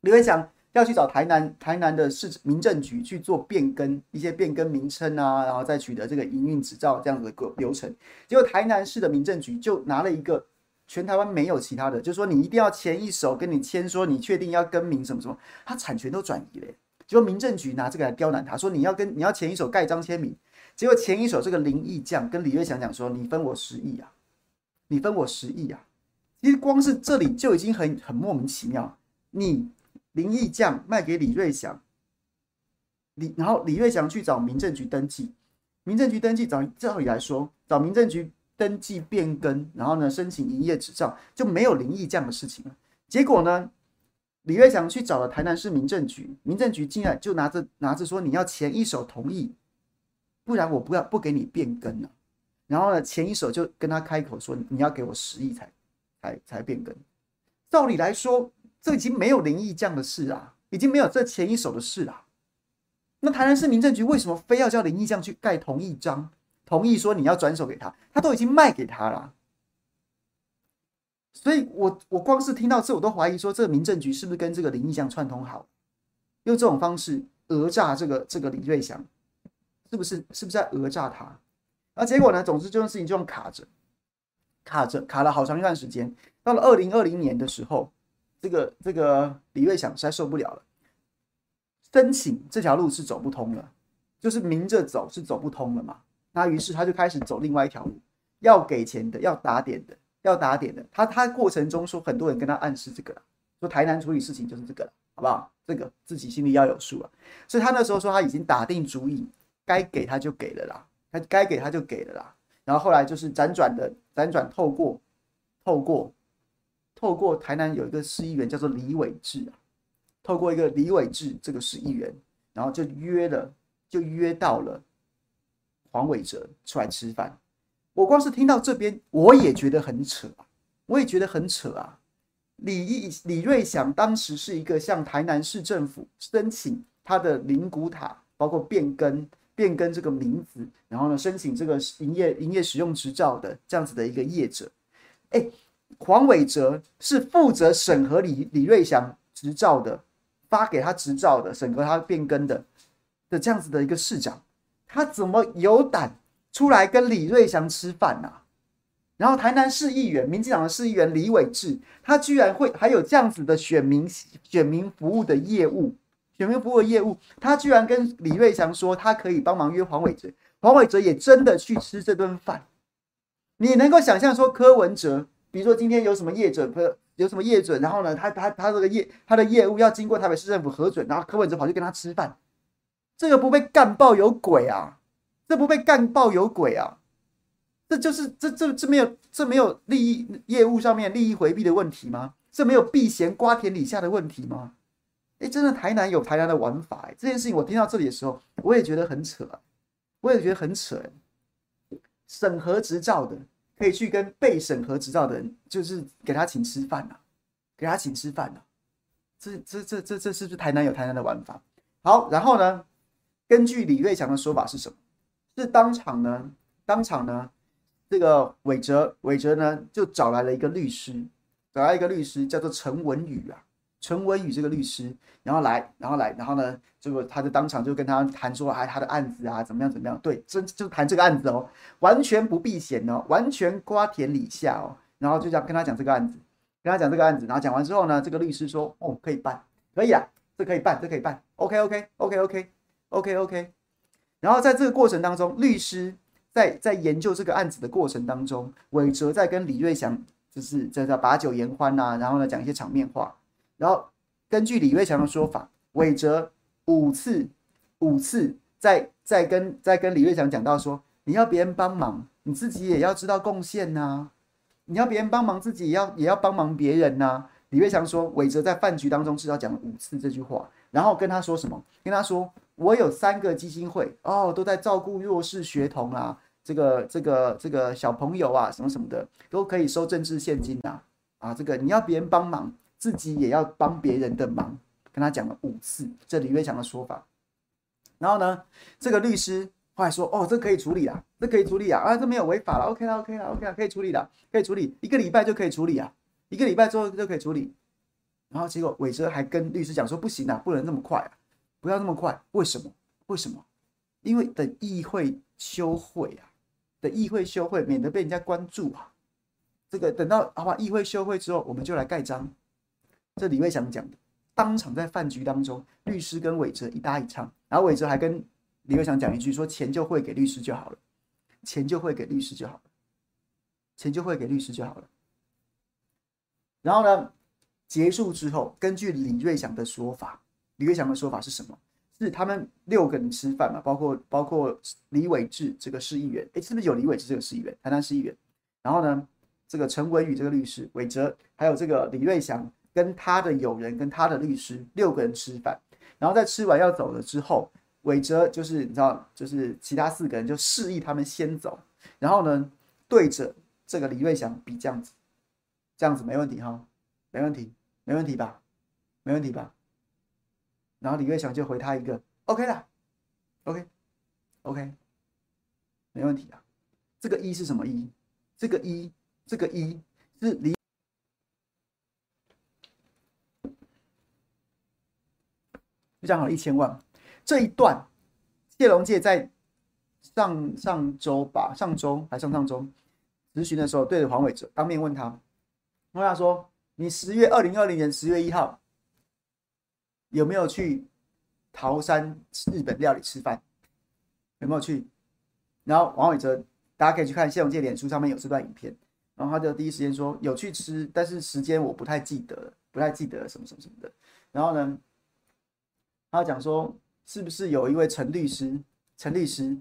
李瑞祥要去找台南台南的市民政局去做变更，一些变更名称啊，然后再取得这个营运执照这样子的个流程。结果台南市的民政局就拿了一个全台湾没有其他的，就是说你一定要前一手跟你签说你确定要更名什么什么，他产权都转移了。结果民政局拿这个来刁难他，说你要跟你要前一手盖章签名，结果前一手这个林义将跟李瑞祥讲说，你分我十亿啊，你分我十亿啊，其实光是这里就已经很很莫名其妙。你林义将卖给李瑞祥，李然后李瑞祥去找民政局登记，民政局登记找照理来说找民政局登记变更，然后呢申请营业执照就没有林义将的事情了。结果呢？李瑞祥去找了台南市民政局，民政局竟然就拿着拿着说，你要前一手同意，不然我不要不给你变更了。然后呢，前一手就跟他开口说，你要给我十亿才才才变更。照理来说，这已经没有林义将的事啊，已经没有这前一手的事啊。那台南市民政局为什么非要叫林义将去盖同意章，同意说你要转手给他？他都已经卖给他了。所以我，我光是听到这，我都怀疑说，这个民政局是不是跟这个林义将串通好，用这种方式讹诈这个这个李瑞祥，是不是是不是在讹诈他？而结果呢，总之这件事情就这样卡着，卡着卡了好长一段时间。到了二零二零年的时候，这个这个李瑞祥实在受不了了，申请这条路是走不通了，就是明着走是走不通了嘛。那于是他就开始走另外一条路，要给钱的，要打点的。要打点的，他他过程中说很多人跟他暗示这个了，说台南处理事情就是这个了，好不好？这个自己心里要有数啊。所以他那时候说他已经打定主意，该给他就给了啦，他该给他就给了啦。然后后来就是辗转的辗转透过透过透过台南有一个市议员叫做李伟智啊，透过一个李伟智这个市议员，然后就约了就约到了黄伟哲出来吃饭。我光是听到这边，我也觉得很扯，我也觉得很扯啊！李李瑞祥当时是一个向台南市政府申请他的灵骨塔，包括变更变更这个名字，然后呢申请这个营业营业使用执照的这样子的一个业者。哎，黄伟哲是负责审核李李瑞祥执照的，发给他执照的，审核他变更的的这样子的一个市长，他怎么有胆？出来跟李瑞祥吃饭呐、啊，然后台南市议员、民进党的市议员李伟智，他居然会还有这样子的选民选民服务的业务，选民服务的业务，他居然跟李瑞祥说他可以帮忙约黄伟哲，黄伟哲也真的去吃这顿饭。你能够想象说柯文哲，比如说今天有什么业者，有什么业准，然后呢，他他他这个业他的业务要经过台北市政府核准，然后柯文哲跑去跟他吃饭，这个不被干爆有鬼啊！这不被干爆有鬼啊！这就是这这这没有这没有利益业务上面利益回避的问题吗？这没有避嫌瓜田李下的问题吗？哎，真的台南有台南的玩法哎！这件事情我听到这里的时候，我也觉得很扯，我也觉得很扯。审核执照的可以去跟被审核执照的人，就是给他请吃饭呐，给他请吃饭呐。这这这这这是不是台南有台南的玩法？好，然后呢，根据李瑞祥的说法是什么？是当场呢，当场呢，这个伟哲伟哲呢就找来了一个律师，找来一个律师叫做陈文宇啊，陈文宇这个律师，然后来，然后来，然后呢，这个他就当场就跟他谈说，哎，他的案子啊，怎么样怎么样？对，真就谈这个案子哦，完全不避嫌哦，完全瓜田李下哦，然后就这样跟他讲这个案子，跟他讲这个案子，然后讲完之后呢，这个律师说，哦，可以办，可以啊，这可以办，这可以办，OK OK OK OK OK OK。然后在这个过程当中，律师在在研究这个案子的过程当中，伟哲在跟李瑞祥就是在在把酒言欢呐，然后呢讲一些场面话。然后根据李瑞祥的说法，韦哲五次五次在在跟在跟李瑞祥讲到说，你要别人帮忙，你自己也要知道贡献呐。你要别人帮忙，自己也要也要帮忙别人呐、李瑞祥说，韦哲在饭局当中至少讲了五次这句话，然后跟他说什么？跟他说，我有三个基金会哦，都在照顾弱势学童啊，这个这个这个小朋友啊，什么什么的，都可以收政治现金呐。啊，这个你要别人帮忙，自己也要帮别人的忙。跟他讲了五次，这李瑞祥的说法。然后呢，这个律师后来说：“哦，这可以处理啦，这可以处理啊，啊，这没有违法了，OK 了，OK 了，OK 了，可以处理了，可以处理，一个礼拜就可以处理啊，一个礼拜之后就可以处理。”然后结果韦哲还跟律师讲说：“不行啊，不能那么快啊，不要那么快。为什么？为什么？因为等议会休会啊，等议会休会，免得被人家关注啊。这个等到好吧，议会休会之后，我们就来盖章。”这李瑞祥讲的。当场在饭局当中，律师跟韦哲一搭一唱，然后韦哲还跟李瑞祥讲一句说：“钱就汇给律师就好了，钱就汇给律师就好了，钱就汇给律师就好了。”然后呢，结束之后，根据李瑞祥的说法，李瑞祥的说法是什么？是他们六个人吃饭嘛，包括包括李伟智这个市议员，哎，是不是有李伟智这个市议员？台南市议员。然后呢，这个陈文宇这个律师，韦哲，还有这个李瑞祥。跟他的友人，跟他的律师六个人吃饭，然后在吃完要走了之后，韦哲就是你知道，就是其他四个人就示意他们先走，然后呢，对着这个李瑞祥比这样子，这样子没问题哈，没问题，没问题吧，没问题吧，然后李瑞祥就回他一个 OK 啦，OK，OK，、OK, OK, 没问题啊，这个一是什么一？这个一，这个一是李。就讲好一千万，这一段谢龙介在上上周吧，上周还上上周咨询的时候，对着黄伟哲当面问他，问他说：“你十月二零二零年十月一号有没有去桃山日本料理吃饭？有没有去？”然后黄伟哲，大家可以去看谢龙介脸书上面有这段影片，然后他就第一时间说有去吃，但是时间我不太记得，不太记得什么什么什么的。然后呢？他讲说，是不是有一位陈律师？陈律师，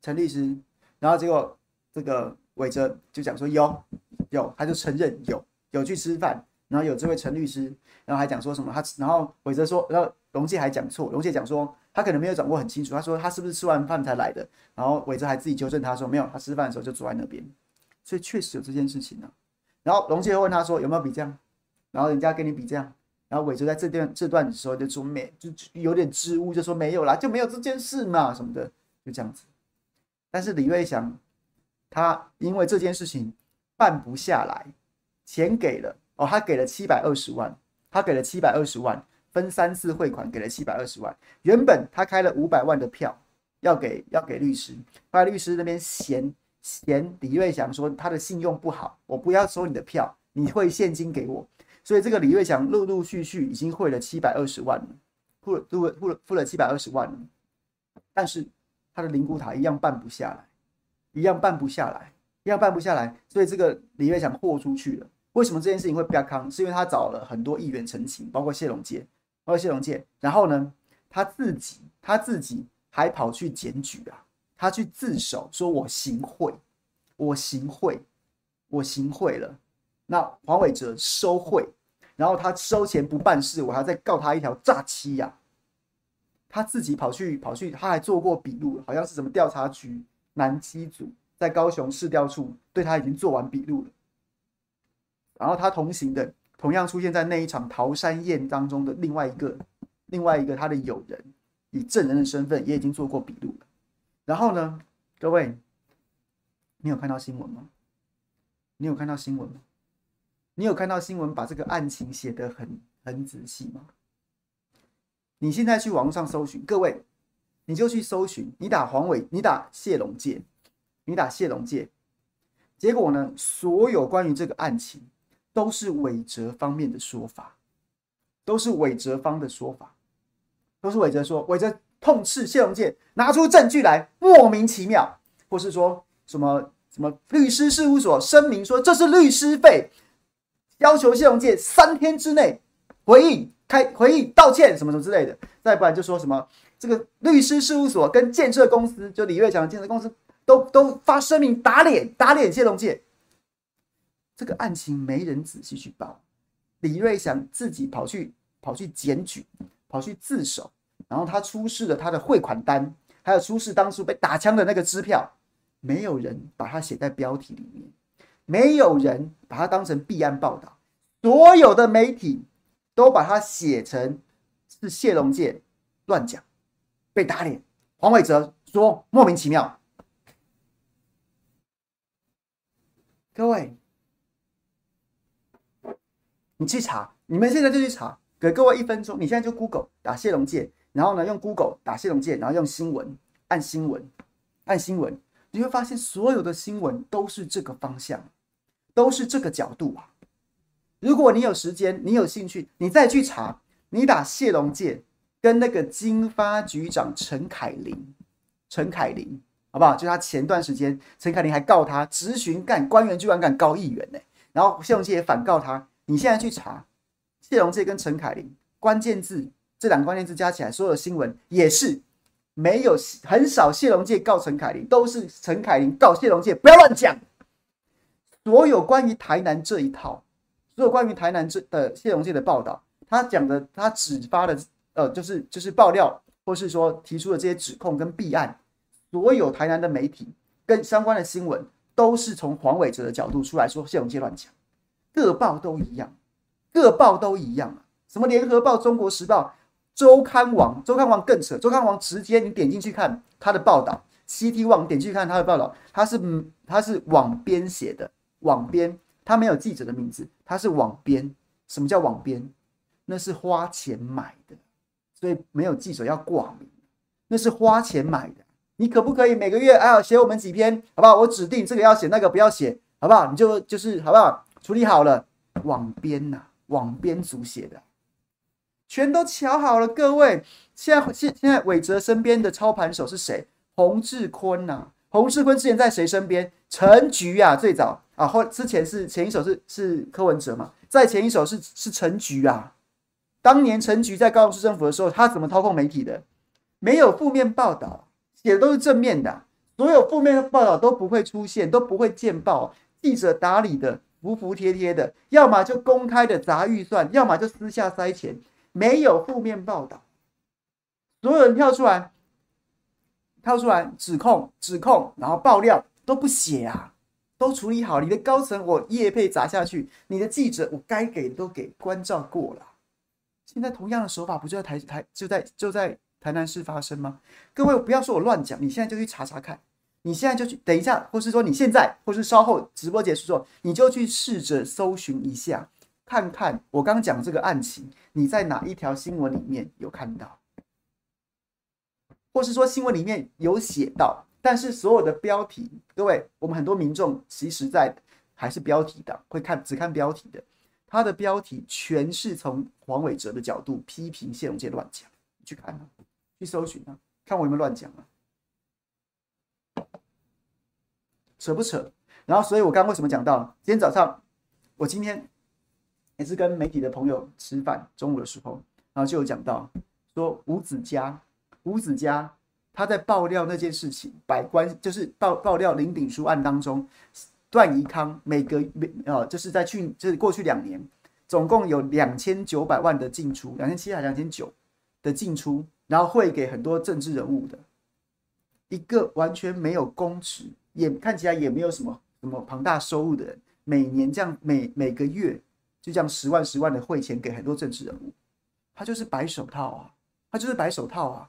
陈律师，然后结果这个韦哲就讲说有有，他就承认有有去吃饭，然后有这位陈律师，然后还讲说什么他，然后韦哲说，然后龙介还讲错，龙介讲说他可能没有掌握很清楚，他说他是不是吃完饭才来的，然后韦哲还自己纠正他说没有，他吃饭的时候就坐在那边，所以确实有这件事情呢、啊。然后龙介又问他说有没有比这样，然后人家跟你比这样。然后韦哲在这段这段时候就说没，就有点支吾，就说没有啦，就没有这件事嘛什么的，就这样子。但是李瑞祥他因为这件事情办不下来，钱给了哦，他给了七百二十万，他给了七百二十万，分三次汇款给了七百二十万。原本他开了五百万的票要给要给律师，后来律师那边嫌嫌李瑞祥说他的信用不好，我不要收你的票，你汇现金给我。所以这个李瑞祥陆陆续续已经汇了七百二十万了，付了付了付了付了七百二十万了，但是他的灵骨塔一样办不下来，一样办不下来，一样办不下来。所以这个李瑞祥豁出去了。为什么这件事情会比较康？是因为他找了很多议员陈情，包括谢龙介，包括谢龙介。然后呢，他自己他自己还跑去检举啊，他去自首，说我行贿，我行贿，我行贿了。那黄伟哲收贿。然后他收钱不办事，我还要再告他一条诈欺呀、他自己跑去跑去，他还做过笔录，好像是什么调查局南基组在高雄市调处对他已经做完笔录了。然后他同行的，同样出现在那一场桃山宴当中的另外一个另外一个他的友人，以证人的身份也已经做过笔录了。然后呢，各位，你有看到新闻吗？你有看到新闻吗？你有看到新闻把这个案情写得很很仔细吗？你现在去网上搜寻，各位，你就去搜寻，你打黄伟，你打谢龙介，你打谢龙介，结果呢，所有关于这个案情都是韦哲方面的说法，都是韦哲方的说法，都是韦哲说，韦哲痛斥谢龙介拿出证据来，莫名其妙，或是说什么什么律师事务所声明说这是律师费。要求谢龙介三天之内回应、开回应、道歉什么什么之类的，再不然就说什么这个律师事务所跟建设公司，就李瑞强的建设公司，都都发声明打脸打脸谢龙介。这个案情没人仔细去报，李瑞祥自己跑去跑去检举，跑去自首，然后他出示了他的汇款单，还有出示当初被打枪的那个支票，没有人把它写在标题里面，没有人把它当成弊案报道，所有的媒体都把它写成是谢龙介乱讲，被打脸。黄伟哲说莫名其妙，各位。你去查，你们现在就去查，给各位一分钟。你现在就 Google 打谢龙介，然后呢用 Google 打谢龙介，然后用新闻按新闻按新闻，你会发现所有的新闻都是这个方向，都是这个角度啊。如果你有时间，你有兴趣，你再去查，你打谢龙介跟那个经发局长陈凯琳，陈凯琳好不好？就他前段时间，陈凯琳还告他质询干官员居然敢告议员呢、欸，然后谢龙介也反告他。你现在去查谢龙介跟陈凯琳关键字，这两个关键字加起来，所有的新闻也是没有很少谢龙介告陈凯琳，都是陈凯琳告谢龙介，不要乱讲。所有关于台南这一套，所有关于台南这的谢龙介的报道，他讲的，他只发的，呃，就是就是爆料，或是说提出的这些指控跟弊案，所有台南的媒体跟相关的新闻，都是从黄伟哲的角度出来说谢龙介乱讲。各报都一样，各报都一样啊！什么联合报、中国时报、周刊网、周刊网更扯，周刊网直接你点进去看他的报道，CT 网点进去看他的报道，他是他是网编写的，网编他没有记者的名字，他是网编。什么叫网编？那是花钱买的，所以没有记者要挂名，那是花钱买的。你可不可以每个月哎写我们几篇，好不好？我指定这个要写，那个不要写，好不好？你就就是好不好？处理好了，网编呐、啊，网编组写的，全都瞧好了。各位，现在现现在伟哲身边的操盘手是谁？洪志坤呐、洪志坤之前在谁身边？陈菊啊，最早啊，后之前是前一首是是柯文哲嘛，在前一首是是陈菊啊。当年陈菊在高雄市政府的时候，他怎么操控媒体的？没有负面报道，写的都是正面的，所有负面的报道都不会出现，都不会见报，记者打理的。服服帖帖的，要么就公开的砸预算，要么就私下塞钱，没有负面报道。所有人跳出来，跳出来指控、指控，然后爆料都不写啊，都处理好。你的高层我叶配砸下去，你的记者我该给的都给关照过了。现在同样的手法不就在台台就在就在台南市发生吗？各位不要说我乱讲，你现在就去查查看。你现在就去等一下，或是说你现在，或是稍后直播结束之后，你就去试着搜寻一下，看看我刚讲这个案情，你在哪一条新闻里面有看到，或是说新闻里面有写到，但是所有的标题，各位，我们很多民众其实在还是标题党，会看只看标题的，他的标题全是从黄伟哲的角度批评谢龙介乱讲，你去看啊，去搜寻啊，看我有没有乱讲啊。扯不扯？然后，所以我刚刚为什么讲到今天早上，我今天也是跟媒体的朋友吃饭，中午的时候，然后就有讲到说吴子嘉，吴子嘉他在爆料那件事情，百官就是爆爆料林炳书案当中，段宜康每个月呃，就是在去就是过去两年，总共有两千九百万的进出，两千七还两千九的进出，然后汇给很多政治人物的，一个完全没有公职。也看起来也没有什么什么庞大收入的人，每年这样每每个月就这样十万十万的汇钱给很多政治人物，他就是白手套啊，他就是白手套啊。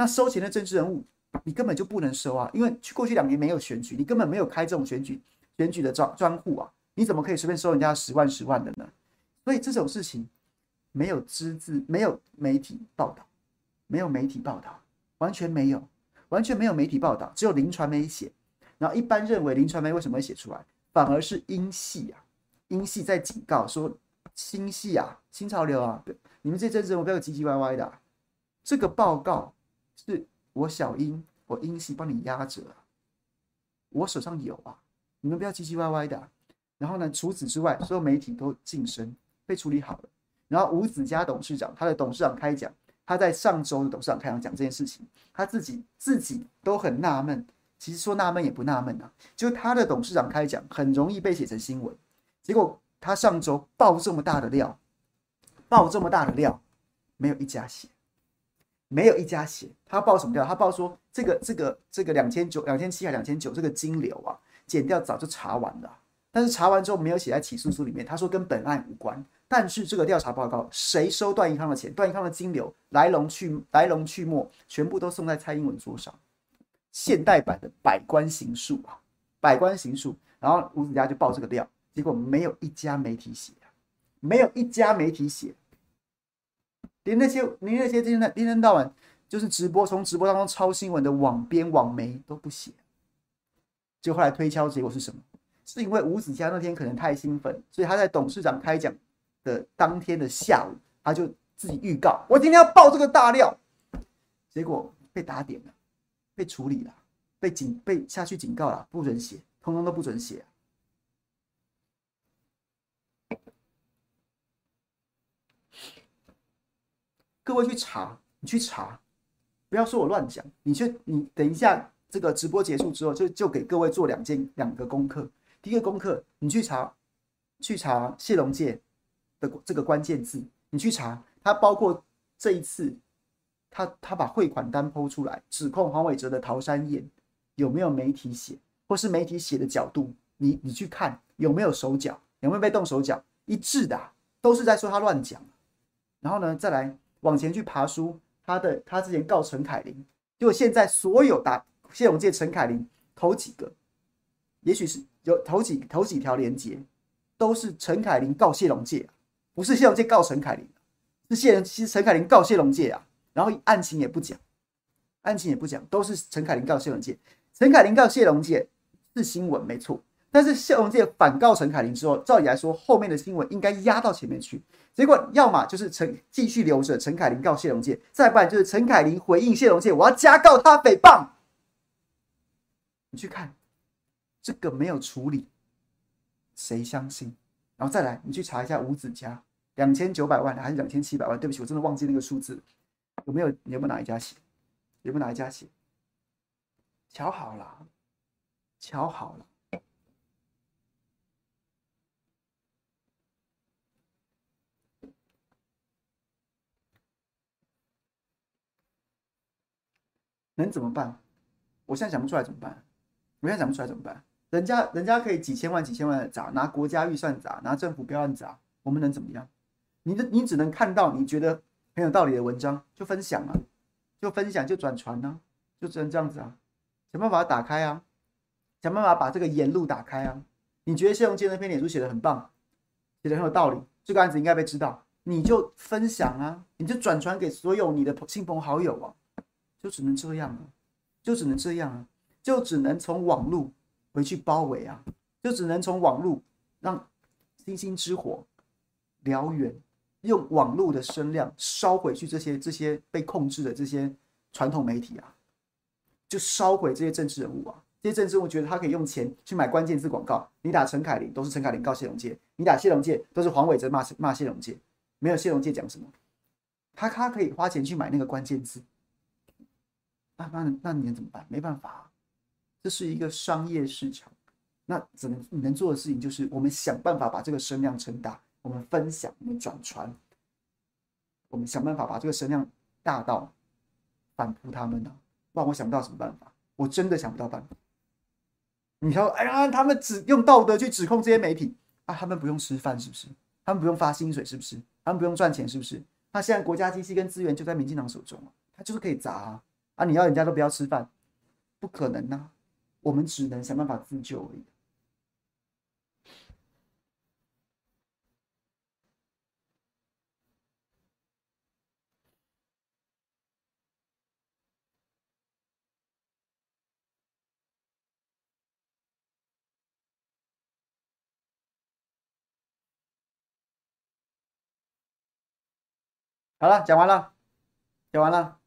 那收钱的政治人物，你根本就不能收啊，因为去过去两年没有选举，你根本没有开这种选举选举的专专户啊，你怎么可以随便收人家十万十万的呢？所以这种事情没有资质，没有媒体报道，没有媒体报道，完全没有，完全没有媒体报道，只有林传媒写。然后一般认为林传媒为什么会写出来，反而是英系啊，英系在警告说新系啊，新潮流啊，你们这些政治人物不要唧唧歪歪的啊。这个报告是我小英，我英系帮你压着，我手上有啊，你们不要唧唧歪歪的。然后呢，除此之外，所有媒体都噤声，被处理好了。然后吴子嘉董事长，他的董事长开讲，他在上周的董事长开场讲这件事情，他自己自己都很纳闷。其实说纳闷也不纳闷啊，就他的董事长开讲很容易被写成新闻，结果他上周爆这么大的料，爆这么大的料，没有一家写，没有一家写。他报什么料？他报说这个这个这个两千九、两千七还两千九这个金流啊，减掉早就查完了，但是查完之后没有写在起诉书里面。他说跟本案无关，但是这个调查报告谁收段宜康的钱，段宜康的金流来龙去来龙去脉，全部都送在蔡英文桌上。现代版的百官行述啊，百官行述，然后吴子嘉就报这个料，结果没有一家媒体写，没有一家媒体写，连那些连那些一天一天到晚就是直播从直播当中抄新闻的网编网媒都不写，就后来推敲结果是什么？是因为吴子嘉那天可能太兴奋，所以他在董事长开讲的当天的下午，他就自己预告我今天要爆这个大料，结果被打点了。被处理了，被警被下去警告了，不准写，通通都不准写。各位去查，你去查，不要说我乱讲。你去，你等一下，这个直播结束之后，就就给各位做两件两个功课。第一个功课，你去查，去查谢龙介的这个关键字，你去查，他包括这一次。他他把汇款单剖出来，指控黄伟哲的桃山宴有没有媒体写，或是媒体写的角度，你你去看有没有手脚，有没有被动手脚，一致的，都是在说他乱讲。然后呢，再来往前去爬书，他的他之前告陈凯琳，结果现在所有打谢龙介陈凯琳头几个，也许是有头几头几条连接，都是陈凯琳告谢龙介，不是谢龙介告陈凯琳，是谢龙其实陈凯琳告谢龙介啊。然后案情也不讲，案情也不讲，都是陈凯琳告谢龙介，陈凯琳告谢龙介是新闻没错，但是谢龙介反告陈凯琳之后，照理来说后面的新闻应该压到前面去，结果要么就是陈继续留着陈凯琳告谢龙介，再不然就是陈凯琳回应谢龙介，我要加告他诽谤。你去看这个没有处理，谁相信？然后再来你去查一下吴子嘉两千九百万还是两千七百万？对不起，我真的忘记那个数字。有没有？你有没有哪一家写？有没有哪一家写？瞧好了，瞧好了。能怎么办？我现在想不出来怎么办？我现在想不出来怎么办？人家人家可以几千万几千万的砸，拿国家预算砸，拿政府标案砸，我们能怎么样？你的你只能看到你觉得。很有道理的文章就分享啊，就分享就转传啊，就只能这样子啊，想办法打开啊，想办法把这个言路打开啊。你觉得谢龙介那篇脸书写的很棒，写的很有道理，这个案子应该被知道，你就分享啊，你就转传给所有你的亲朋好友啊，就只能这样了，就只能这样啊，就只能从网络回去包围啊，就只能从网络让星星之火燎原。用网络的声量烧回去这些这些被控制的这些传统媒体啊，就烧毁这些政治人物啊。这些政治人物觉得他可以用钱去买关键字广告。你打陈凯琳都是陈凯琳告谢龙介，你打谢龙介都是黄伟哲骂骂谢龙介，没有谢龙介讲什么，他他可以花钱去买那个关键字。那那那你能怎么办？没办法，这是一个商业市场。那只能你能做的事情就是我们想办法把这个声量撑大。我们分享，我们转传，我们想办法把这个声量大到反扑他们呢、啊？不然我想不到什么办法，我真的想不到办法。你说，哎呀，他们只用道德去指控这些媒体啊，他们不用吃饭是不是？他们不用发薪水是不是？他们不用赚钱是不是？那现在国家机器跟资源就在民进党手中啊，他就是可以砸啊！啊，你要人家都不要吃饭，不可能呐、啊，我们只能想办法自救而已。好了，讲完了，讲完了。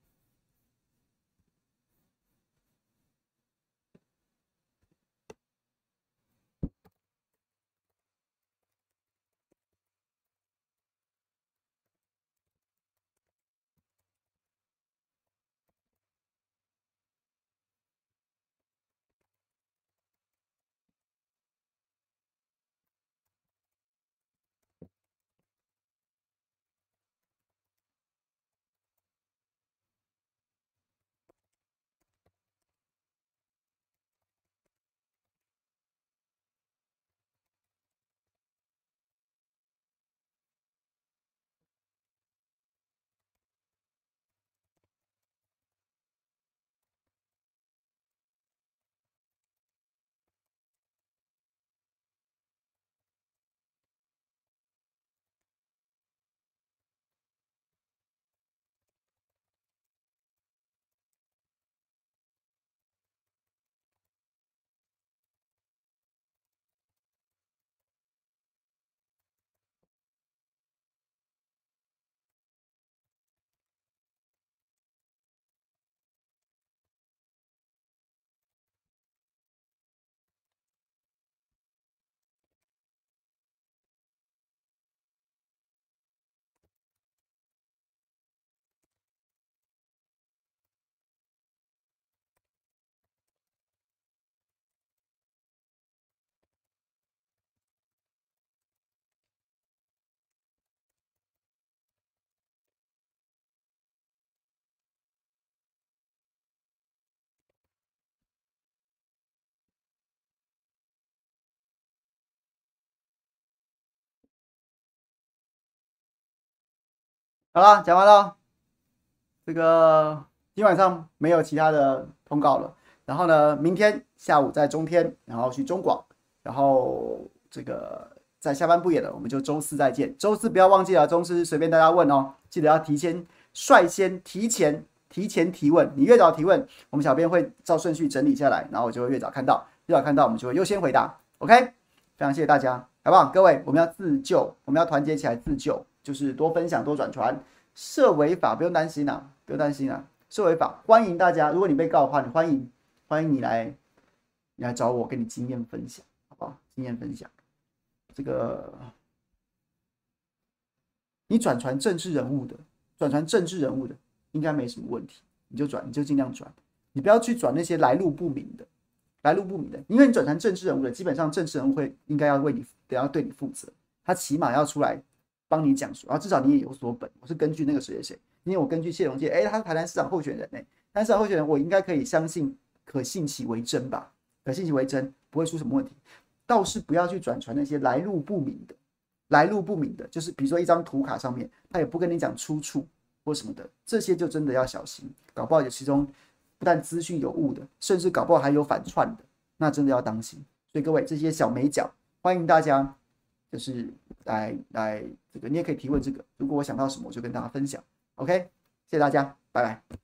好了，讲完了。这个今晚上没有其他的通告了。然后呢，明天下午在中天，然后去中广，然后这个在下班不演了，我们就周四再见。周四不要忘记了，周四随便大家问哦，记得要提前率先提前提前提问，你越早提问，我们小编会照顺序整理下来，然后我就会越早看到，越早看到我们就会优先回答。OK，非常谢谢大家，好不好？各位，我们要自救，我们要团结起来自救，就是多分享多转传。涉违法不用担心啊，不用担心啊。涉违法，欢迎大家。如果你被告的话，你欢迎欢迎你来，你来找我，跟你经验分享，好不好？经验分享。这个，你转传政治人物的，转传政治人物的，应该没什么问题。你就转，你就尽量转，你不要去转那些来路不明的，来路不明的，因为你转传政治人物的，基本上政治人物会应该要为你，得要对你负责，他起码要出来。帮你讲述，然后至少你也有所本。我是根据那个谁谁谁，因为我根据谢龙介，哎，他是台南市长候选人呢，台南市长候选人，我应该可以相信，可信其为真吧？可信其为真，不会出什么问题。倒是不要去转传那些来路不明的，来路不明的，就是比如说一张图卡上面，他也不跟你讲出处或什么的，这些就真的要小心，搞不好有其中不但资讯有误的，甚至搞不好还有反串的，那真的要当心。所以各位这些小美角，欢迎大家。就是来来这个，你也可以提问这个。如果我想到什么，我就跟大家分享。OK，谢谢大家，拜拜。